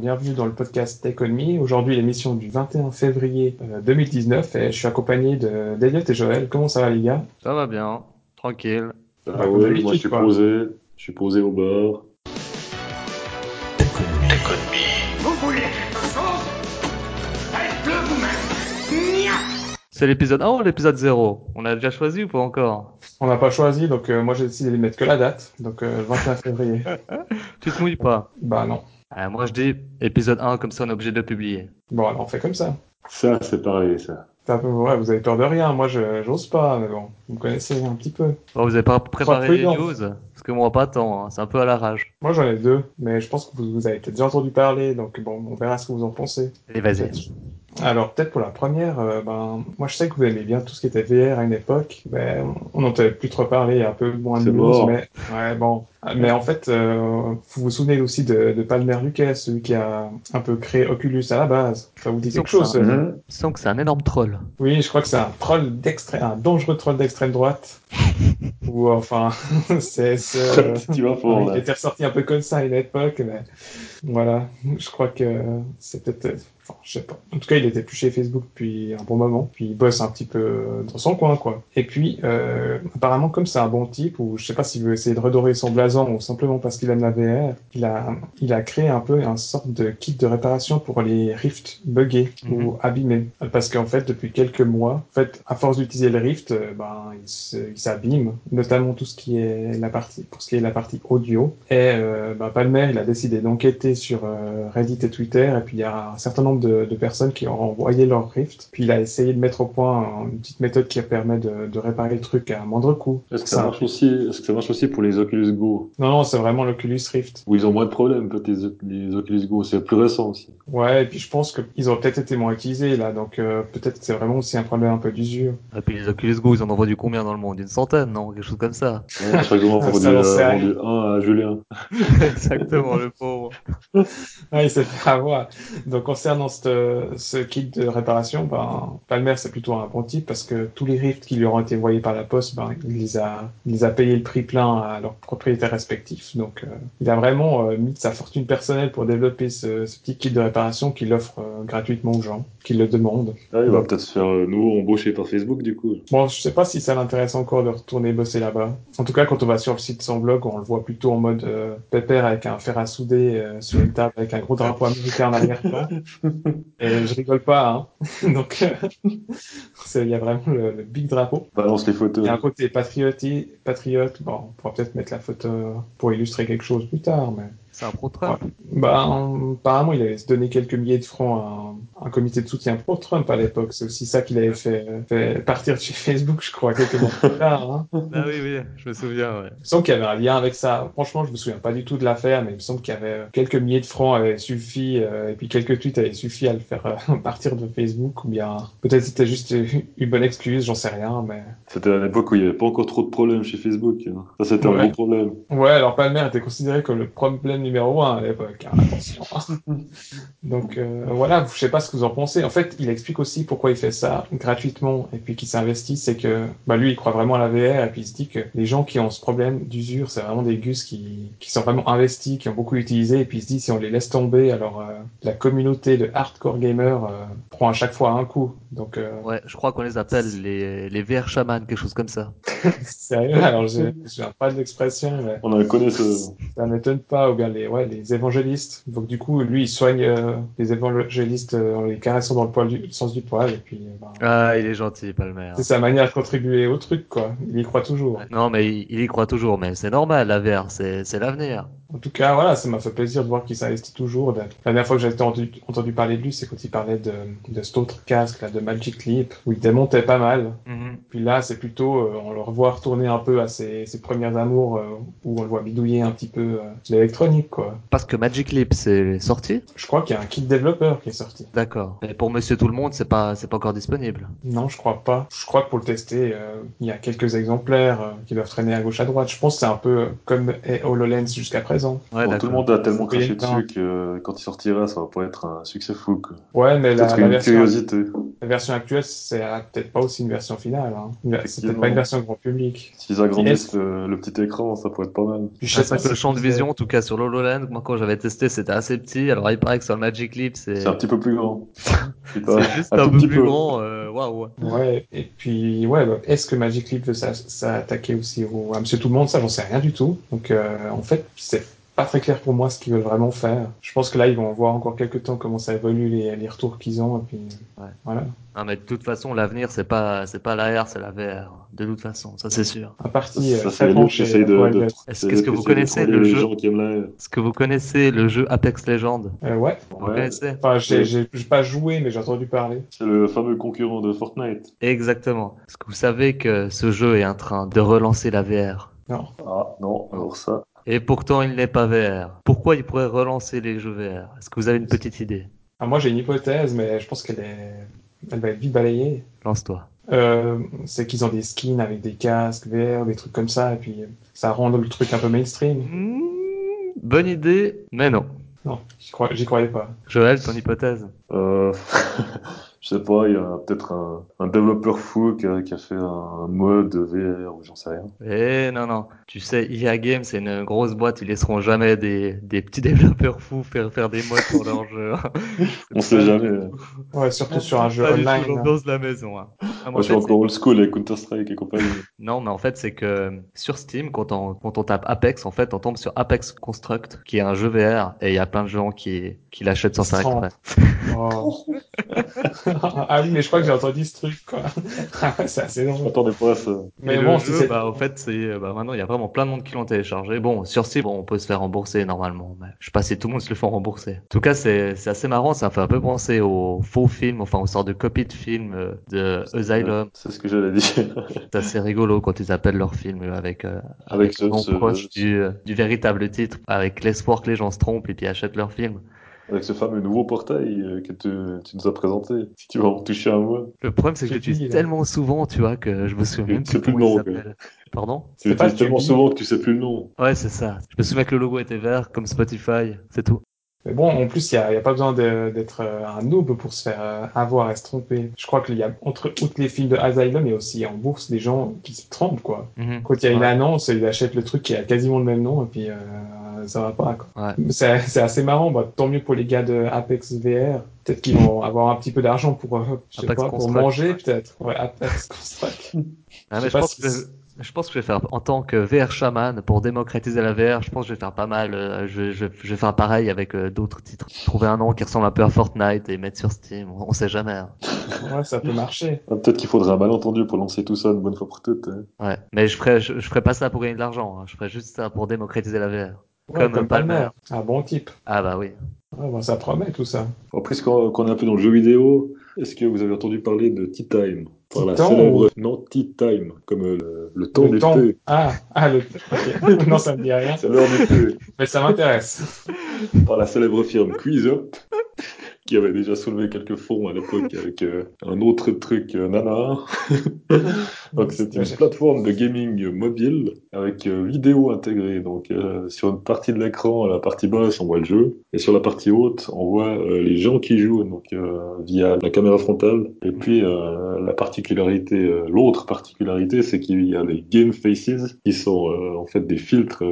Bienvenue dans le podcast Tech On Me. Aujourd'hui, l'émission du 21 février euh, 2019 et je suis accompagné de d'Eliott et Joël. Comment ça va les gars? Ça va bien, tranquille. Ah ouais, moi je suis quoi. posé, je suis posé au bord. Vous voulez quelque chose? Faites-le vous-même Nya C'est l'épisode 1 ou l'épisode 0 On a déjà choisi ou pas encore? On n'a pas choisi, donc euh, moi j'ai décidé de mettre que la date, donc euh, le 21 février. Tu te mouilles pas bah non. Ah, Moi je dis épisode 1 comme ça on est obligé de le publier. Bon, alors on fait comme ça. Ça, c'est pareil, ça. C'est un peu- ouais, vous avez peur de rien, moi je j'ose pas, mais bon, vous me connaissez un petit peu. Bon, vous avez pas préparé les news? Parce que moi pas tant, hein, c'est un peu à la rage. Moi j'en ai deux, mais je pense que vous, vous avez peut-être déjà entendu parler, donc bon, on verra ce que vous en pensez. Allez vas-y. Alors peut-être pour la première, euh, ben moi je sais que vous aimez bien tout ce qui était VR à une époque, mais on n'entendait plus trop parler, un peu moins de news, mais ouais bon. Mais en fait, euh, vous vous souvenez aussi de, de Palmer Lucas, celui qui a un peu créé Oculus à la base. Ça vous dit quelque chose Ça, euh? Je sens que c'est un énorme troll. Oui, je crois que c'est un troll d'extrême, un dangereux troll d'extrême droite. Ou enfin, c'est euh, tu vas fort, il était ressorti un peu comme ça à une époque, mais voilà, je crois que c'est peut-être, enfin, je sais pas. En tout cas, il était plus chez Facebook depuis un bon moment, puis il bosse un petit peu dans son coin, quoi. Et puis, euh, apparemment, comme c'est un bon type, ou je sais pas s'il veut essayer de redorer son blason, ou simplement parce qu'il aime la VR, il a, il a créé un peu un sorte de kit de réparation pour les Rift buggés Mhm. ou abîmés. Parce qu'en fait, depuis quelques mois, en fait, à force d'utiliser le Rift, euh, ben, il s'abîme, notamment tout ce qui est la partie, pour ce qui est la partie audio. Et euh, ben, Palmer, il a décidé d'enquêter sur euh, Reddit et Twitter, et puis il y a un certain nombre de, de personnes qui ont envoyé leur Rift. Puis il a essayé de mettre au point une petite méthode qui permet de, de réparer le truc à moindre coût. Est-ce que ça marche aussi, est-ce que ça marche aussi pour les Oculus Go? Non, non, c'est vraiment l'Oculus Rift. Où ils ont moins de problèmes, peut-être, les, les Oculus Go. C'est plus récent aussi. Ouais, et puis je pense qu'ils ont peut-être été moins utilisés là, donc euh, peut-être c'est vraiment aussi un problème un peu d'usure. Et puis les Oculus Go ils en ont vendu combien dans le monde? Une centaine, non? Quelque chose comme ça. Ouais, vendu, j'en euh, un à Julien. Exactement, le pauvre. Ah, il s'est fait avoir. Donc, concernant ce, ce kit de réparation, ben, Palmer, c'est plutôt un bon type parce que tous les rifts qui lui ont été envoyés par la poste, ben, il les a, il les a payés le prix plein à leurs propriétaires respectifs. Donc, euh, il a vraiment euh, mis de sa fortune personnelle pour développer ce, ce petit kit de réparation qu'il offre euh, gratuitement aux gens qui le demandent. Ah, il va peut-être se faire euh, nouveau embaucher par Facebook, du coup. Bon, je sais pas si ça l'intéresse encore de retourner bosser là-bas. En tout cas, quand on va sur le site de son blog, on le voit plutôt en mode euh, pépère avec un fer à souder euh, sur une table avec un gros drapeau américain en arrière-plan. Et je rigole pas, hein. Donc, euh, il y a vraiment le, le big drapeau. Balance les photos. Il y a un côté patriote, patriote. Bon, on pourra peut-être mettre la photo pour illustrer quelque chose plus tard, mais C'est un pro Trump. bah, en- apparemment, il avait donné quelques milliers de francs à un, un comité de soutien pour Trump à l'époque. C'est aussi ça qu'il avait fait, fait partir de chez Facebook, je crois, quelques mois plus tard. Hein. Ah oui, oui, je me souviens, ouais. Il me semble qu'il y avait un lien avec ça. Franchement, je me souviens pas du tout de l'affaire, mais il me semble qu'il y avait quelques milliers de francs avaient suffi, euh, et puis quelques tweets avaient suffi à le faire euh, partir de Facebook, ou bien peut-être c'était juste une bonne excuse, j'en sais rien, mais C'était à l'époque où il n'y avait pas encore trop de problèmes chez Facebook. hein. Ça, c'était Ouais. un gros problème. Ouais, alors Palmer était considéré comme le problème numéro un à l'époque, hein, attention. Donc euh, voilà, je sais pas ce que vous en pensez. En fait, il explique aussi pourquoi il fait ça gratuitement et puis qu'il s'investit, c'est que bah, lui, il croit vraiment à la VR et puis il se dit que les gens qui ont ce problème d'usure, c'est vraiment des gus qui, qui sont vraiment investis, qui ont beaucoup utilisé et puis il se dit si on les laisse tomber, alors euh, la communauté de hardcore gamers euh, prend à chaque fois un coup. Donc euh, Ouais, je crois qu'on les appelle les, les VR chamans, quelque chose comme ça. sérieux, alors je souviens pas de l'expression, mais On en connaît ce... Ça m'étonne pas, ou bien les, ouais, les évangélistes. Donc du coup, lui, il soigne euh, les évangélistes euh, en les caressant dans le, poil du, le sens du poil, et puis euh, ben, Ah, il est gentil, Palmer. c'est sa manière de contribuer au truc, quoi. Il y croit toujours. Non, mais il, il y croit toujours, mais c'est normal, la VR, c'est l'avenir. En tout cas, voilà, ça m'a fait plaisir de voir qu'il s'investit toujours. La dernière fois que j'ai entendu, entendu parler de lui, c'est quand il parlait de, de cet autre casque, là, de Magic Leap, où il démontait pas mal. Mhm. Puis là, c'est plutôt, euh, on le revoit retourner un peu à ses, ses premières amours, euh, où on le voit bidouiller un petit peu euh, l'électronique, quoi. Parce que Magic Leap, c'est sorti? Je crois qu'il y a un kit développeur qui est sorti. D'accord. Mais pour Monsieur Tout le Monde, c'est pas, c'est pas encore disponible. Non, je crois pas. Je crois que pour le tester, euh, il y a quelques exemplaires euh, qui doivent traîner à gauche à droite. Je pense que c'est un peu comme est HoloLens jusqu'à présent. Raison. Ouais, Bon, tout le monde a tellement craché dessus que euh, quand il sortira, ça va pas être un succès fou. quoi. Ouais, mais la, version, curiosité. la version actuelle, c'est peut-être pas aussi une version finale. Hein. C'est peut-être pas une version grand public. S'ils agrandissent le, le petit écran, ça pourrait être pas mal. Puis je sais pas que le champ de vision, en tout cas sur l'HoloLens, moi quand j'avais testé, c'était assez petit. Alors il paraît que sur le Magic Leap, c'est un petit peu plus grand. C'est juste un, tout peu plus grand. euh, Waouh. Ouais, et puis, ouais, bah, est-ce que Magic Leap veut s'a- s'attaquer aussi au, à Monsieur Tout le Monde? Ça, j'en sais rien du tout. Donc, euh, en fait, c'est pas très clair pour moi ce qu'ils veulent vraiment faire. Je pense que là, ils vont voir encore quelques temps comment ça évolue, les, les retours qu'ils ont, et puis, Ouais. voilà. Non mais de toute façon, l'avenir c'est pas c'est pas l'AR, c'est la VR. De toute façon, ça c'est sûr. Un parti, Ça, euh, les bon chez essayent de, de. Est-ce de- qu'est-ce que vous connaissez le jeu Est-ce que vous connaissez le jeu Apex Legends Euh, ouais. Vous Ouais. connaissez Enfin, j'ai pas joué, mais j'ai entendu parler. C'est le fameux concurrent de Fortnite. Exactement. Est-ce que vous savez que ce jeu est en train de relancer la VR Non. Ah non, alors ça. Et pourtant il n'est pas VR. Pourquoi il pourrait relancer les jeux VR Est-ce que vous avez une petite idée? Ah, moi, j'ai une hypothèse, mais je pense qu'elle est, elle va être vite balayée. Lance-toi. Euh, c'est qu'ils ont des skins avec des casques VR, des trucs comme ça, et puis ça rend le truc un peu mainstream. Hmm, bonne idée, mais non. Non, j'y croyais pas. Joël, ton hypothèse? Euh, je sais pas, il y a peut-être un, un développeur fou qui a, qui a fait un mode VR ou j'en sais rien. Eh non, non. Tu sais, EA Games, c'est une grosse boîte. Ils laisseront jamais des, des petits développeurs fous faire, faire des modes pour leur jeu. On sait jamais. Ouais, surtout sur un jeu Pas du tout online. hein. l'ambiance de la maison. hein. Ah, Moi, je suis encore old school avec Counter-Strike et compagnie. Non, mais en fait, c'est que sur Steam, quand on, quand on tape Apex, en fait, on tombe sur Apex Construct, qui est un jeu VR, et il y a plein de gens qui, qui l'achètent sans. Oh. Ah oui, mais je crois que j'ai entendu ce truc, quoi. C'est assez drôle. m'attendais pas ça. Mais Et bon, le si jeu, bah, en fait, c'est, euh, bah, maintenant, il y a vraiment plein de monde qui l'ont téléchargé. Bon, sur Steam, bon, on peut se faire rembourser normalement, mais je sais pas si tout le monde se le fait rembourser. En tout cas, c'est, c'est assez marrant, ça me fait un peu penser aux faux films, enfin, aux sortes de copies de films euh, de Asylum. C'est ce que j'allais dire. C'est assez rigolo quand ils appellent leur film euh, avec, euh, Avec le ce- nom ce- proche ce- du, euh, du véritable titre, avec l'espoir que les gens se trompent et puis achètent leur film. Avec ce fameux nouveau portail euh, que tu, tu nous as présenté. Si tu vas en toucher un mot. Le problème, c'est que Je là. tellement souvent, tu vois, que je me souviens même plus plus comment le il nom, s'appelle. Pardon? Tu C'est tellement souvent que tu sais plus le nom. Ouais, c'est ça. Je me souviens que le logo était vert, comme Spotify, c'est tout. Mais bon, en plus, il n'y a, a pas besoin d'être euh, un noob pour se faire euh, avoir et se tromper. Je crois qu'il y a, entre outre les films de Asylum, il y a aussi en bourse des gens qui se trompent, quoi. Mhm. Quand il y a une annonce, ils achètent le truc qui a quasiment le même nom, et puis euh, ça va pas, quoi. Ouais. C'est assez marrant, bah, tant mieux pour les gars de Apex VR. Peut-être qu'ils vont avoir un petit peu d'argent pour, euh, je sais Apex pas, pour manger, peut-être. Ouais, Apex Construct. Ah, mais je, pense que, je pense que je vais faire, en tant que VR chaman, pour démocratiser la VR, je pense que je vais faire pas mal, euh, je, je, je vais faire pareil avec euh, d'autres titres. Trouver un nom qui ressemble un peu à Fortnite et mettre sur Steam, on, on sait jamais. hein. Ouais, ça peut marcher. Ah, Peut-être qu'il faudrait un malentendu pour lancer tout ça une bonne fois pour toutes. hein. Ouais. Mais je ferai, je, je ferai pas ça pour gagner de l'argent, hein. je ferai juste ça pour démocratiser la VR. Ouais, Comme Palmer. Un bon type. Ah bah oui. Ouais, bah, ça promet tout ça. En plus, quand, quand on est un peu dans le jeu vidéo, est-ce que vous avez entendu parler de Tea Time? Par la célèbre... Non, Tea Time, comme euh, le, le temps le du temps. thé. Ah, ah, le non, ça me dit rien. C'est l'heure du thé. Mais ça m'intéresse. Par la célèbre firme QuizUp, qui avait déjà soulevé quelques fonds à l'époque avec euh, un autre truc euh, nana. Donc c'est une plateforme de gaming mobile avec euh, vidéo intégrée. Donc euh, sur une partie de l'écran, la partie basse, on voit le jeu, et sur la partie haute, on voit les gens qui jouent donc via la caméra frontale. Et puis la particularité, l'autre particularité, c'est qu'il y a les game faces qui sont en fait des filtres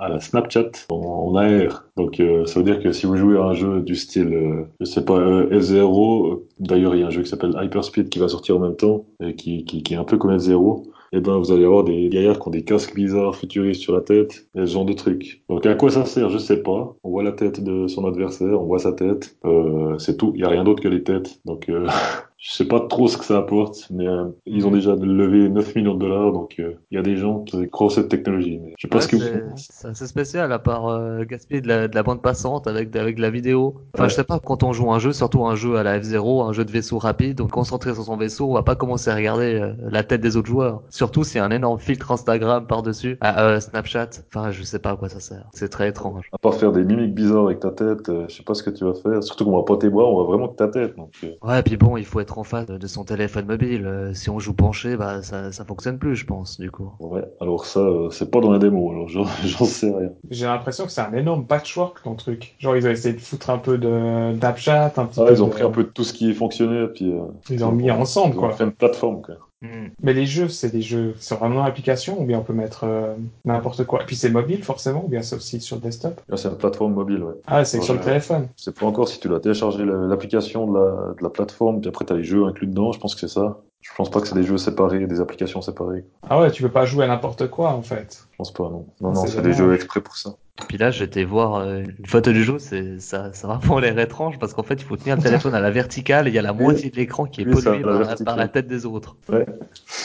à la Snapchat en, en AR. Donc euh, ça veut dire que si vous jouez à un jeu du style, euh, je sais pas, euh, F0, euh, d'ailleurs il y a un jeu qui s'appelle Hyperspeed qui va sortir en même temps, et qui, qui, qui est un peu comme F0, et ben vous allez avoir des gaillards qui ont des casques bizarres futuristes sur la tête, et ce genre de trucs. Donc à quoi ça sert, je sais pas. On voit la tête de son adversaire, on voit sa tête, euh, c'est tout. Il y a rien d'autre que les têtes. Donc euh, je sais pas trop ce que ça apporte, mais euh, ils ont déjà levé 9 millions de dollars, donc euh, il y a des gens qui croient cette technologie. Mais je sais pas Ouais, ce que vous... c'est assez spécial à part euh, gaspiller de la, de la bande passante avec, avec de la vidéo. Enfin, Ouais. je sais pas, quand on joue un jeu, surtout un jeu à la F0, un jeu de vaisseau rapide, donc concentré sur son vaisseau, on va pas commencer à regarder la tête des autres joueurs. Surtout s'il y a un énorme filtre Instagram par-dessus, ah, euh, Snapchat. Enfin, je sais pas à quoi ça sert. C'est très étrange. À part faire des mimiques bizarres avec ta tête, euh, je sais pas ce que tu vas faire. Surtout qu'on va pas tes bras, on voit vraiment que ta tête. Donc, euh, Ouais, puis bon, il faut être en face de son téléphone mobile. Euh, si on joue penché, bah ça, ça fonctionne plus, je pense, du coup. Ouais, alors ça, euh, c'est pas dans la démo, alors j'en sais rien. J'ai l'impression que c'est un énorme patchwork ton truc. Genre ils ont essayé de foutre un peu de d'AppChat, un petit Ah, peu. ils ont de- pris un peu de tout ce qui fonctionnait, puis euh, Ils ont mis ensemble ils ont quoi. fait une plateforme, quoi. Hmm. Mais les jeux, c'est des jeux sur vraiment l'application ou bien on peut mettre euh, n'importe quoi. Et puis c'est mobile forcément ou bien c'est aussi sur desktop? Là, c'est une plateforme mobile, ouais. Ah, c'est sur le téléphone. Je sais pas encore si tu dois télécharger la- l'application de la, de la plateforme, puis après t'as les jeux inclus dedans, je pense que c'est ça. Je pense pas que c'est des jeux séparés, des applications séparées. Ah ouais, tu peux pas jouer à n'importe quoi en fait. Je pense pas, non. Non, non, c'est c'est des jeux exprès pour ça. Puis là, j'étais voir euh, une photo du jeu, c'est ça, ça a vraiment l'air étrange parce qu'en fait, il faut tenir le téléphone à la verticale et il y a la moitié de l'écran qui est Oui, c'est à pollué la par, la tête des autres. Ouais,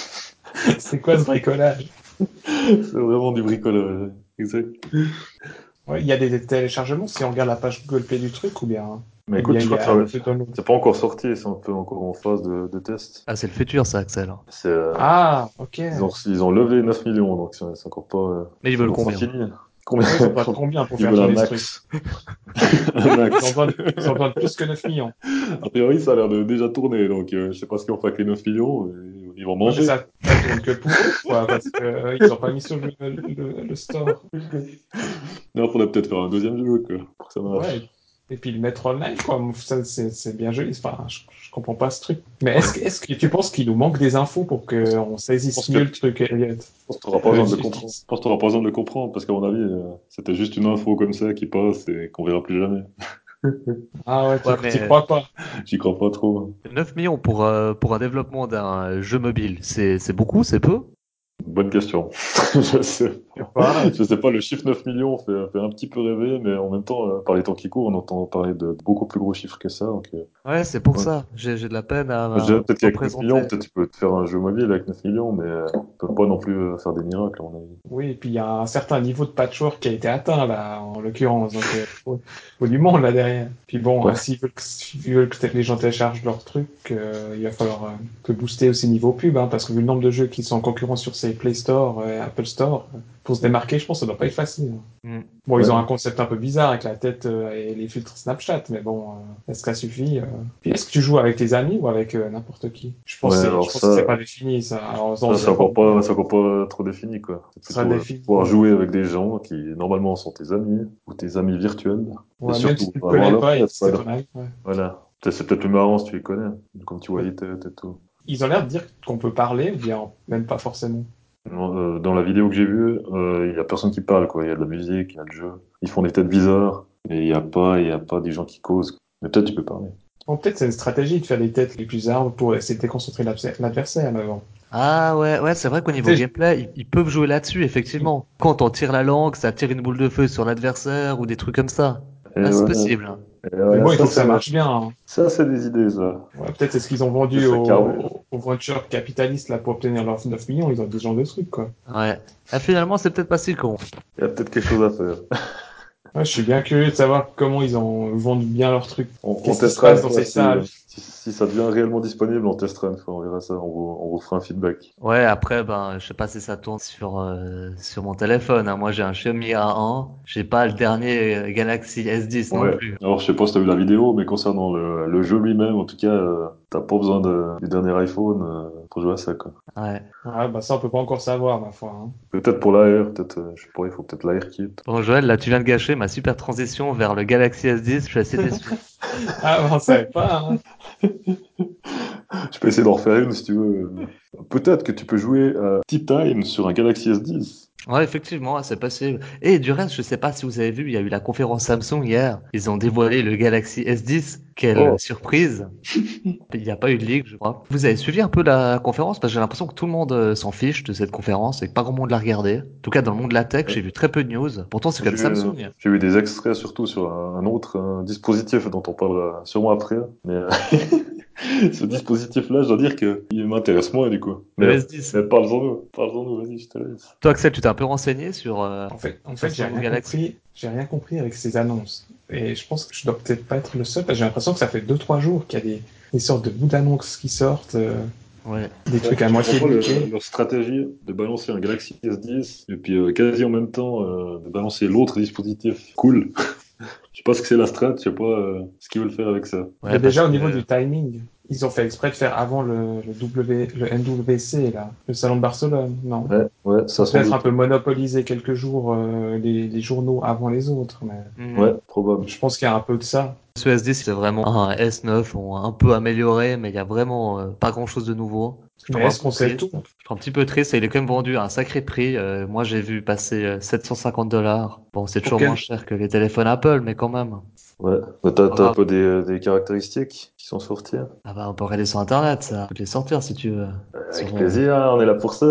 c'est quoi ce bricolage? C'est vraiment du bricolage. Exact. Ouais, il y a des, des téléchargements si on regarde la page Google Play du truc ou bien. Mais écoute, je crois a que ça- c'est pas encore sorti, c'est un peu encore en phase de, de test. Ah, c'est le futur, ça, Axel. C'est, euh, Ah, ok. ils, ont, ils ont levé 9 millions, donc c'est c'est encore pas. euh, Mais ils veulent combien pas fini. Combien Ouais, ils ont de combien pour Ils faire veulent un tourner ce truc max. Ils besoin de plus que 9 millions. A priori, ça a l'air de déjà tourner, donc euh, je sais pas ce qu'ils vont faire avec les 9 millions. Ils vont manger. mais ça, ça tourne que pour eux, quoi, parce que euh, ils ont pas mis sur le, le, le store. Non, faudrait peut-être faire un deuxième jeu, quoi, pour que ça marche. Ouais. Et puis le mettre online, quoi. Ça, c'est, bien joli. Enfin, je, je comprends pas ce truc. Mais est-ce, que- est-ce que tu penses qu'il nous manque des infos pour qu'on saisisse que- mieux le truc, Elliot Je pense que t'auras pas besoin de le comprendre. Je pense que t'auras pas besoin de le comprendre, parce qu'à mon avis, euh, c'était juste une info comme ça qui passe et qu'on verra plus jamais. Ah ouais, tu Ouais, t'y mais- crois pas? J'y crois pas trop. 9 millions pour, euh, pour un développement d'un jeu mobile, c'est c'est beaucoup, c'est peu? Bonne question. je sais. Je sais pas, le chiffre 9 millions fait, fait un petit peu rêver, mais en même temps, euh, par les temps qui courent, on entend parler de beaucoup plus gros chiffres que ça. Donc, euh, Ouais, c'est pour Ouais. ça. J'ai de la peine à. peut-être qu'avec 9 présenter. millions, peut-être tu peux te faire un jeu mobile avec 9 millions, mais euh, on peut pas non plus faire des miracles, à mon avis. Oui, et puis il y a un certain niveau de patchwork qui a été atteint, là, en l'occurrence. Donc, euh, faut, faut du monde là derrière. Puis bon, Ouais. s'ils veulent que, s'ils veulent que les gens téléchargent leur truc, euh, il va falloir euh, que booster aussi niveau pub, hein, parce que vu le nombre de jeux qui sont en concurrence sur ces Play Store et Apple Store, pour se démarquer, je pense que ça doit pas être facile. Mm. Bon, Ouais. ils ont un concept un peu bizarre avec la tête euh, et les filtres Snapchat, mais bon, euh, est-ce que ça suffit euh Puis est-ce que tu joues avec tes amis ou avec euh, n'importe qui? Je pense, Ouais, que je pense ça- que c'est pas défini, ça. Alors, Ça, c'est encore pas, c'est encore pas trop défini, quoi. Plutôt, euh, défini. pouvoir jouer avec des gens qui, normalement, sont tes amis, ou tes amis virtuels. Ouais, Et même surtout, si tu connais pas, et tête, c'est voilà. ouais. Voilà. C'est c'est peut-être plus marrant si tu les connais, comme tu vois les têtes et tout. Ils ont l'air de dire qu'on peut parler, ou bien même pas forcément. Euh, Dans la vidéo que j'ai vue, euh, il y a personne qui parle, quoi. Il y a de la musique, il y a le jeu. Ils font des têtes bizarres, et il y a pas, il y a pas des gens qui causent. Mais peut-être tu peux parler. Bon, peut-être c'est une stratégie de faire des têtes les plus armes pour essayer de déconcentrer l'adversaire, bon. Ah ouais, ouais, c'est vrai qu'au niveau gameplay, ils, ils peuvent jouer là-dessus, effectivement. Quand on tire la langue, ça tire une boule de feu sur l'adversaire ou des trucs comme ça. Ah, c'est ouais, possible. Et Mais ouais, bon, il faut que ça marche bien. hein. Ça, c'est des idées, ça. Ouais, peut-être c'est ce qu'ils ont vendu aux, aux ventures capitalistes là, pour obtenir leurs 9 millions. Ils ont des gens de trucs, quoi. Ouais. Ah, finalement, c'est peut-être pas si con. Il y a peut-être quelque chose à faire. Ouais, je suis bien curieux de savoir comment ils ont vendu bien leurs trucs. On, on Qu'est-ce qui se passe dans ces si, salles si, ça devient réellement disponible, on testera une fois, on verra ça, on vous, on vous fera un feedback. Ouais, après, ben, je sais pas si ça tourne sur, euh, sur mon téléphone. hein. Moi, j'ai un Xiaomi A1. J'ai pas le dernier euh, Galaxy S10 non Ouais. plus. Alors, je sais pas si t'as vu la vidéo, mais concernant le, le jeu lui-même, en tout cas, euh, t'as pas besoin de, du dernier iPhone euh, pour jouer à ça, quoi. Ouais. Ouais, bah ça, on peut pas encore savoir, ma foi. hein. Peut-être pour l'AR, peut-être, euh, je sais pas, il faut peut-être l'AR kit. Bon, Joël, là, tu viens de gâcher ma super transition vers le Galaxy S10. Je suis assez déçu. Ah, on savait pas. Hein. Je peux essayer d'en refaire une si tu veux. Peut-être que tu peux jouer Tea Time sur un Galaxy S10. Ouais, effectivement, c'est possible. Et du reste, je sais pas si vous avez vu, il y a eu la conférence Samsung hier. Ils ont dévoilé le Galaxy S10. Quelle Oh. surprise. Il n'y a pas eu de leak, je crois. Vous avez suivi un peu la conférence? Parce que j'ai l'impression que tout le monde euh, s'en fiche de cette conférence et que pas grand monde l'a regardé. En tout cas, dans le monde de la tech, j'ai vu très peu de news. Pourtant, c'est comme Samsung. euh, J'ai vu des extraits surtout sur un, un autre un dispositif dont on parlera sûrement après. Mais euh, ce dispositif-là, je dois dire qu'il m'intéresse moins du coup. Mais, S10. mais parle-en nous, parle-en nous, vas-y, je te laisse. Toi, Axel, tu t'es un peu renseigné sur... euh, En fait, en fait j'ai rien Galaxy. compris. J'ai rien compris avec ces annonces. Et je pense que je dois peut-être pas être le seul, parce que j'ai l'impression que ça fait 2-3 jours qu'il y a des, des sortes de bouts d'annonces qui sortent, euh, Ouais. des trucs à moitié le- leur stratégie de balancer un Galaxy S10 et puis euh, quasi en même temps euh, de balancer l'autre dispositif cool. Je sais pas ce que c'est la strat, je sais pas euh, ce qu'ils veulent faire avec ça. Ouais, Mais déjà, au niveau que- du timing, ils ont fait exprès de faire avant le, le, w, le NWC, là, le salon de Barcelone, non Ouais, ouais, ça Peut-être un peu monopoliser quelques jours euh, les, les journaux avant les autres, mais Mhm. Ouais, probable. je pense qu'il y a un peu de ça. Ce S10, c'est vraiment un S9, on a un peu amélioré, mais il y a vraiment euh, pas grand chose de nouveau. Je Mais est-ce qu'on sait tout? Je suis un petit peu triste, il est quand même vendu à un sacré prix. Euh, moi, j'ai vu passer euh, 750 dollars. Bon, c'est toujours moins cher que les téléphones Apple, mais quand même. Ouais. Mais t'as, t'as un peu des, des caractéristiques qui sont sorties. Ah bah, on peut regarder sur Internet, ça. On peut les sortir si tu veux. Avec Sur, plaisir, hein, on est là pour ça.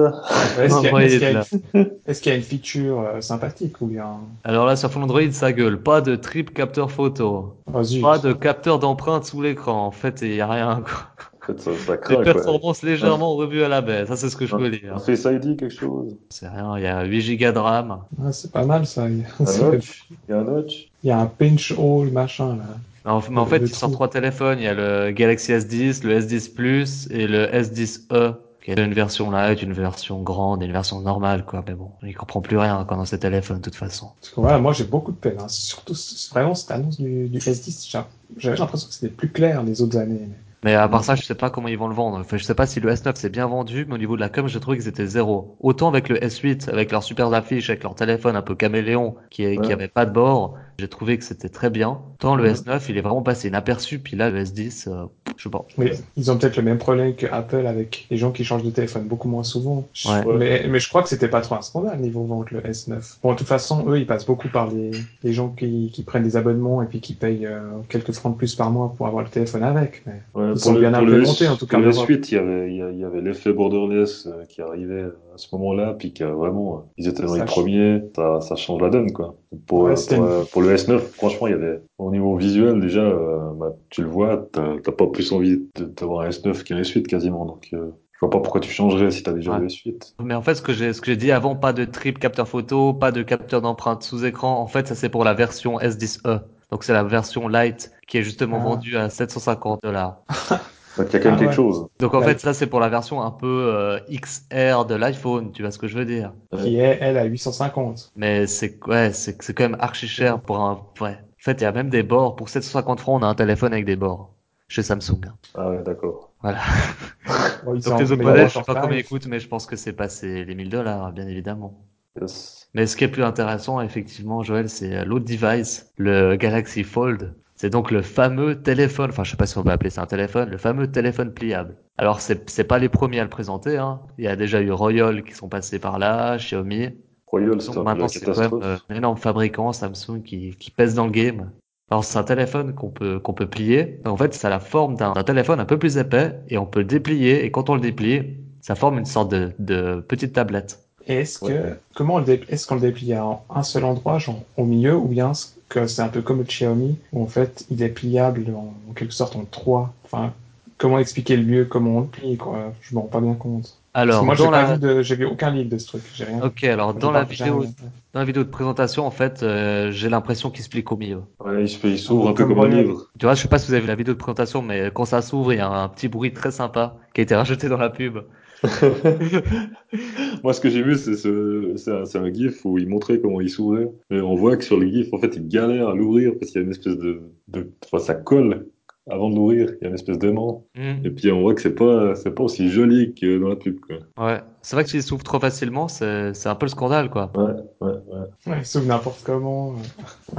Ouais, Est-ce qu'il y, a- Android, est-ce qu'il y a là. une- est-ce qu'il y a une feature euh, sympathique ou bien? Alors là, sur Android, ça gueule. Pas de trip capteur photo. oh, zut. Pas de capteur d'empreinte sous l'écran. En fait, il y a rien, quoi. En fait, ça, ça craint, quoi. performances légèrement revues à la baisse. Ça, c'est ce que je peux Un dire. Face ID, quelque chose. C'est rien. Il y a 8 Go de RAM. Ah, c'est pas mal ça. Il y a- Un notch. Il y a un notch. Il y a un pinch hole machin là. Mais en, mais en fait, ils sortent trois téléphones. Il y a le Galaxy S10, le S10 Plus et le S10e, qui est une version light, une version grande et une version normale, quoi. Mais bon, il comprend plus rien quand dans ces téléphones, de toute façon. Parce que voilà, moi j'ai beaucoup de peine. Hein. Surtout vraiment cette annonce du, du S10. j'ai- J'avais l'impression que c'était plus clair les autres années. mais- Mais à part ça, je sais pas comment ils vont le vendre. Enfin, je sais pas si le S9 s'est bien vendu, mais au niveau de la com, j'ai trouvé qu'ils étaient zéro. Autant avec le S8, avec leurs super affiches, avec leur téléphone un peu caméléon, qui, est- qui avait pas de bord, j'ai trouvé que c'était très bien. Tant le Ouais. S9, il est vraiment passé inaperçu, puis là, le S10, euh, je sais pas. Mais ils ont peut-être le même problème que Apple avec les gens qui changent de téléphone beaucoup moins souvent. Ouais. Mais, mais je crois que c'était pas trop un scandale niveau vente le S9. Bon, de toute façon, eux, ils passent beaucoup par les, les gens qui, qui prennent des abonnements et puis qui payent euh, quelques francs de plus par mois pour avoir le téléphone avec. Mais... Ouais, Ils sont bien pour implémentés, en tout cas, Pour le Europe. S8, il y avait, il y a- il y avait l'effet borderless euh, qui arrivait à ce moment-là, puis que vraiment, euh, ils étaient dans Ça les premiers, ça, ça change la donne, quoi. Pour, Ouais, euh, c'était pour, une- euh, pour le S9, franchement, il y avait, au niveau visuel, déjà, euh, bah, tu le vois, t'as pas plus envie d'avoir un S9 qu'un S8 quasiment, donc, euh, je vois pas pourquoi tu changerais si t'as déjà Ouais. le S8. Mais en fait, ce que j'ai, ce que j'ai dit avant, pas de trip capteur photo, pas de capteur d'empreinte sous écran. En fait, ça c'est pour la version S10e. Donc c'est la version light qui est justement Ah. vendue à 750 dollars. Donc, il y a quand même Ah quelque ouais. chose. Donc en Ouais. fait, ça c'est pour la version un peu euh, XR de l'iPhone. Tu vois ce que je veux dire? Qui est, elle, à 850. Mais c'est ouais, c'est c'est quand même archi cher pour un ouais. En fait, il y a même des bords pour 750 francs, on a un téléphone avec des bords chez Samsung. Ah ouais, d'accord. Voilà. Bon, ils Donc les autres modèles, je sais pas en combien ils coûtent, mais je pense que c'est passé les 1000 dollars, bien évidemment. Yes. Mais ce qui est plus intéressant, effectivement, Joël, c'est euh, l'autre device, le Galaxy Fold. C'est donc le fameux téléphone, enfin je sais pas si on peut appeler ça un téléphone, le fameux téléphone pliable. Alors c'est c'est pas les premiers à le présenter, hein. Il y a déjà eu Royal qui sont passés par là, Xiaomi. Royal, c'est maintenant, c'est quand même euh, un énorme fabricant, Samsung, qui, qui pèse dans le game. Alors, c'est un téléphone qu'on peut, qu'on peut plier. En fait, ça a la forme d'un d'un téléphone un peu plus épais et on peut le déplier. Et quand on le déplie, ça forme une sorte de, de petite tablette. Et est-ce que, Ouais. comment on le dé- est-ce qu'on le déplie à un seul endroit, genre au milieu, ou bien est-ce que c'est un peu comme le Xiaomi, où en fait il est pliable en, en quelque sorte en trois? Enfin, comment expliquer le mieux comment on le plie, quoi? Je m'en rends pas bien compte. Parce Alors, que moi, j'ai dans pas la... vu de, j'ai vu aucun livre de ce truc. J'ai rien. Ok, alors dans la vidéo, rien. dans la vidéo de présentation, en fait, euh, j'ai l'impression qu'il se plie au milieu. Ouais, il il s'ouvre un peu Comme un livre. Tu vois, je sais pas si vous avez vu la vidéo de présentation, mais quand ça s'ouvre, il y a un petit bruit très sympa qui a été rajouté dans la pub. Moi, ce que j'ai vu, c'est ce, c'est un, gif où il montrait comment il s'ouvrait. Mais on voit que sur le gif, en fait, il galère à l'ouvrir parce qu'il y a une espèce de, de, enfin, ça colle avant de l'ouvrir. Il y a une espèce d'aimant. Hmm. Et puis, on voit que c'est pas, c'est pas aussi joli que dans la pub, quoi. Ouais, c'est vrai que s'il s'ouvre trop facilement, c'est c'est un peu le scandale, quoi. Ouais, ouais, ouais. Ouais, il s'ouvre n'importe comment.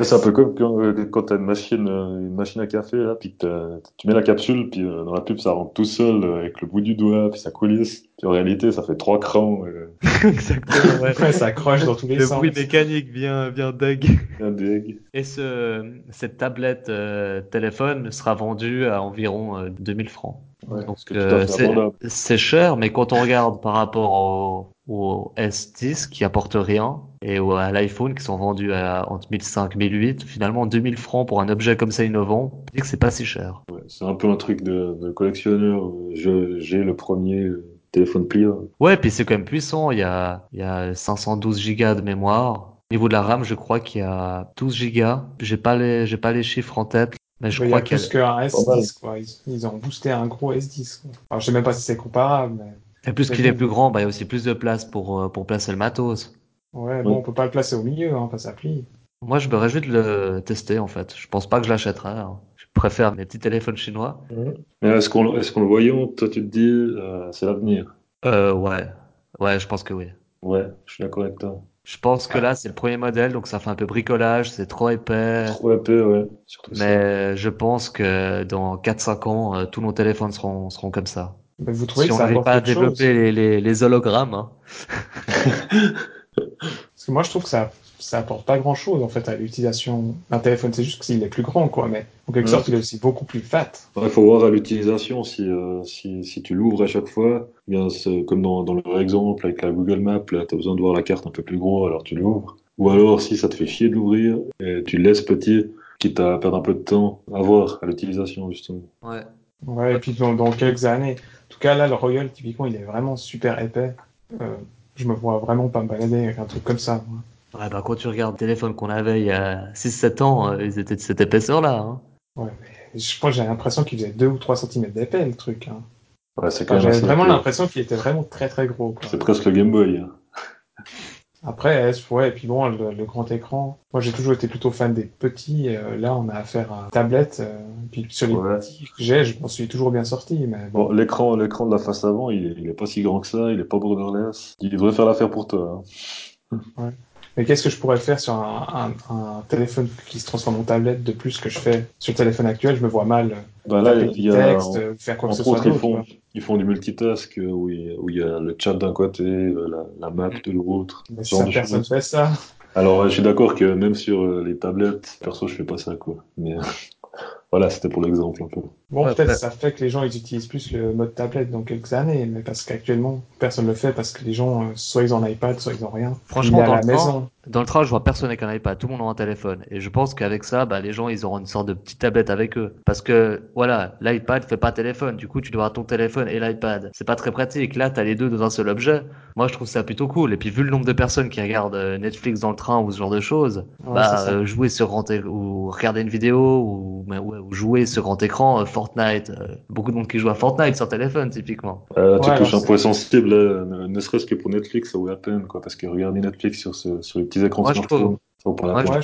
C'est un peu comme quand, euh, quand t'as une machine, euh, une machine à café, là, puis tu mets la capsule, puis euh, dans la pub, ça rentre tout seul avec le bout du doigt, puis ça coulisse. Puis en réalité, ça fait trois crans, euh, Exactement, ouais. Ouais, ça accroche dans tous les Le sens. bruit mécanique bien, bien deg. Et ce, cette tablette euh, téléphone sera vendue à environ euh, 2000 francs. Ouais, euh, c'est cher, mais quand on regarde par rapport au, au S10 qui apporte rien et au, à l'iPhone qui sont vendus à entre 1005 1008, finalement 2000 francs pour un objet comme ça innovant, on dit que c'est pas si cher. Ouais, c'est un peu un truc de, de collectionneur. J'ai le premier euh, téléphone pliable. Ouais, puis c'est quand même puissant. Il y a, il y a 512 gigas de mémoire. Au niveau de la RAM, je crois qu'il y a 12 gigas. J'ai pas les, j'ai pas les chiffres en tête, mais je crois qu'il y a plus qu'un mal. S10, quoi. Ils, ils ont boosté un gros S10. Quoi. Alors, je sais même pas si c'est comparable, mais Et plus qu'il est plus grand, bah, il y a aussi plus de place pour, euh, pour placer le matos. ouais, bon, on peut pas le placer au milieu, hein, pas ça plie. Moi, je me réjouis de le tester, en fait. Je pense pas que je l'achèterai. hein. Préfère mes petits téléphones chinois. Mais est-ce qu'on est-ce qu'on le voyant, toi tu te dis, euh, c'est l'avenir Euh, ouais. Ouais, je pense que oui. Ouais, je suis d'accord avec toi. Je pense que là, c'est le premier modèle, donc ça fait un peu bricolage, c'est trop épais. Trop épais, ouais. Surtout ça. Mais je pense que dans 4-5 ans, euh, tous nos téléphones seront, seront comme ça. Mais vous trouvez Si que on n'arrive pas à développer les, les, les hologrammes, hein. Parce que moi, je trouve que ça, ça apporte pas grand chose, en fait, à l'utilisation d'un téléphone. C'est juste qu'il est plus grand, quoi. Mais en quelque Ouais. sorte, il est aussi beaucoup plus fat. Il faut voir à l'utilisation si, euh, si, si tu l'ouvres à chaque fois, bien c'est comme dans, dans leur exemple avec la Google Map, là tu as besoin de voir la carte un peu plus gros, alors tu l'ouvres. Ou alors si ça te fait chier de l'ouvrir, et tu le laisses petit, quitte à perdre un peu de temps à voir à l'utilisation justement. Ouais. Ouais, et puis dans, dans quelques années. En tout cas, là, le Royal, typiquement, il est vraiment super épais. Euh, je me vois vraiment pas me balader avec un truc comme ça. moi. Ouais, bah, quand tu regardes le téléphone qu'on avait il y a 6-7 ans, euh, ils étaient de cette épaisseur-là, hein. Je pense que j'ai l'impression qu'il faisait 2 ou 3 cm d'épais, le truc. Hein. Ouais, c'est quand Enfin, même J'avais vraiment l'impression qu'il était vraiment très très gros. C'est presque le Game Boy. hein. Après, ouais, et puis bon, le, le grand écran. Moi, j'ai toujours été plutôt fan des petits. euh, là, on a affaire à tablette. euh, puis sur les Ouais. petits que j'ai, je m'en suis toujours bien sorti. Mais bon, Bon, l'écran, l'écran de la face avant, il est, il est pas si grand que ça, il est pas borderless. Il devrait faire l'affaire pour toi. hein. Mais qu'est-ce que je pourrais faire sur un, un, un téléphone qui se transforme en tablette de plus que je fais sur le téléphone actuel? Je me vois mal. euh, Bah là, il y a, texte, faire quoi que ce soit ils font, ils font du multitask euh, où il, où il y a le chat d'un côté, euh, la, la map de l'autre. Ça, de personne choses. fait ça. Alors, je suis d'accord que même sur les tablettes, perso, je fais pas ça, quoi. Mais voilà, c'était pour l'exemple un peu. Bon, Ouais, peut-être ouais. ça fait que les gens ils utilisent plus le mode tablette dans quelques années, mais parce qu'actuellement personne le fait parce que les gens euh, soit ils ont un iPad, soit ils ont rien. Franchement, il est à dans la le maison. Dans le train, je vois personne avec un iPad, tout le monde a un téléphone. Et je pense qu'avec ça, bah, les gens, ils auront une sorte de petite tablette avec eux. Parce que, voilà, l'iPad fait pas téléphone. Du coup, tu dois avoir ton téléphone et l'iPad. C'est pas très pratique. Là, t'as les deux dans un seul objet. Moi, je trouve ça plutôt cool. Et puis, vu le nombre de personnes qui regardent euh, Netflix dans le train ou ce genre de choses, Ouais, bah, euh, jouer sur grand ou regarder une vidéo ou, mais ouais, ou jouer sur grand écran, euh, Fortnite. euh, beaucoup de monde qui joue à Fortnite sur téléphone, typiquement. Euh, tu Ouais, touches un point sensible, ne, ne serait-ce que pour Netflix, ça vaut la peine, quoi, parce que regarder Netflix sur, ce, sur les petits écrans Moi, je Ouais. Ouais,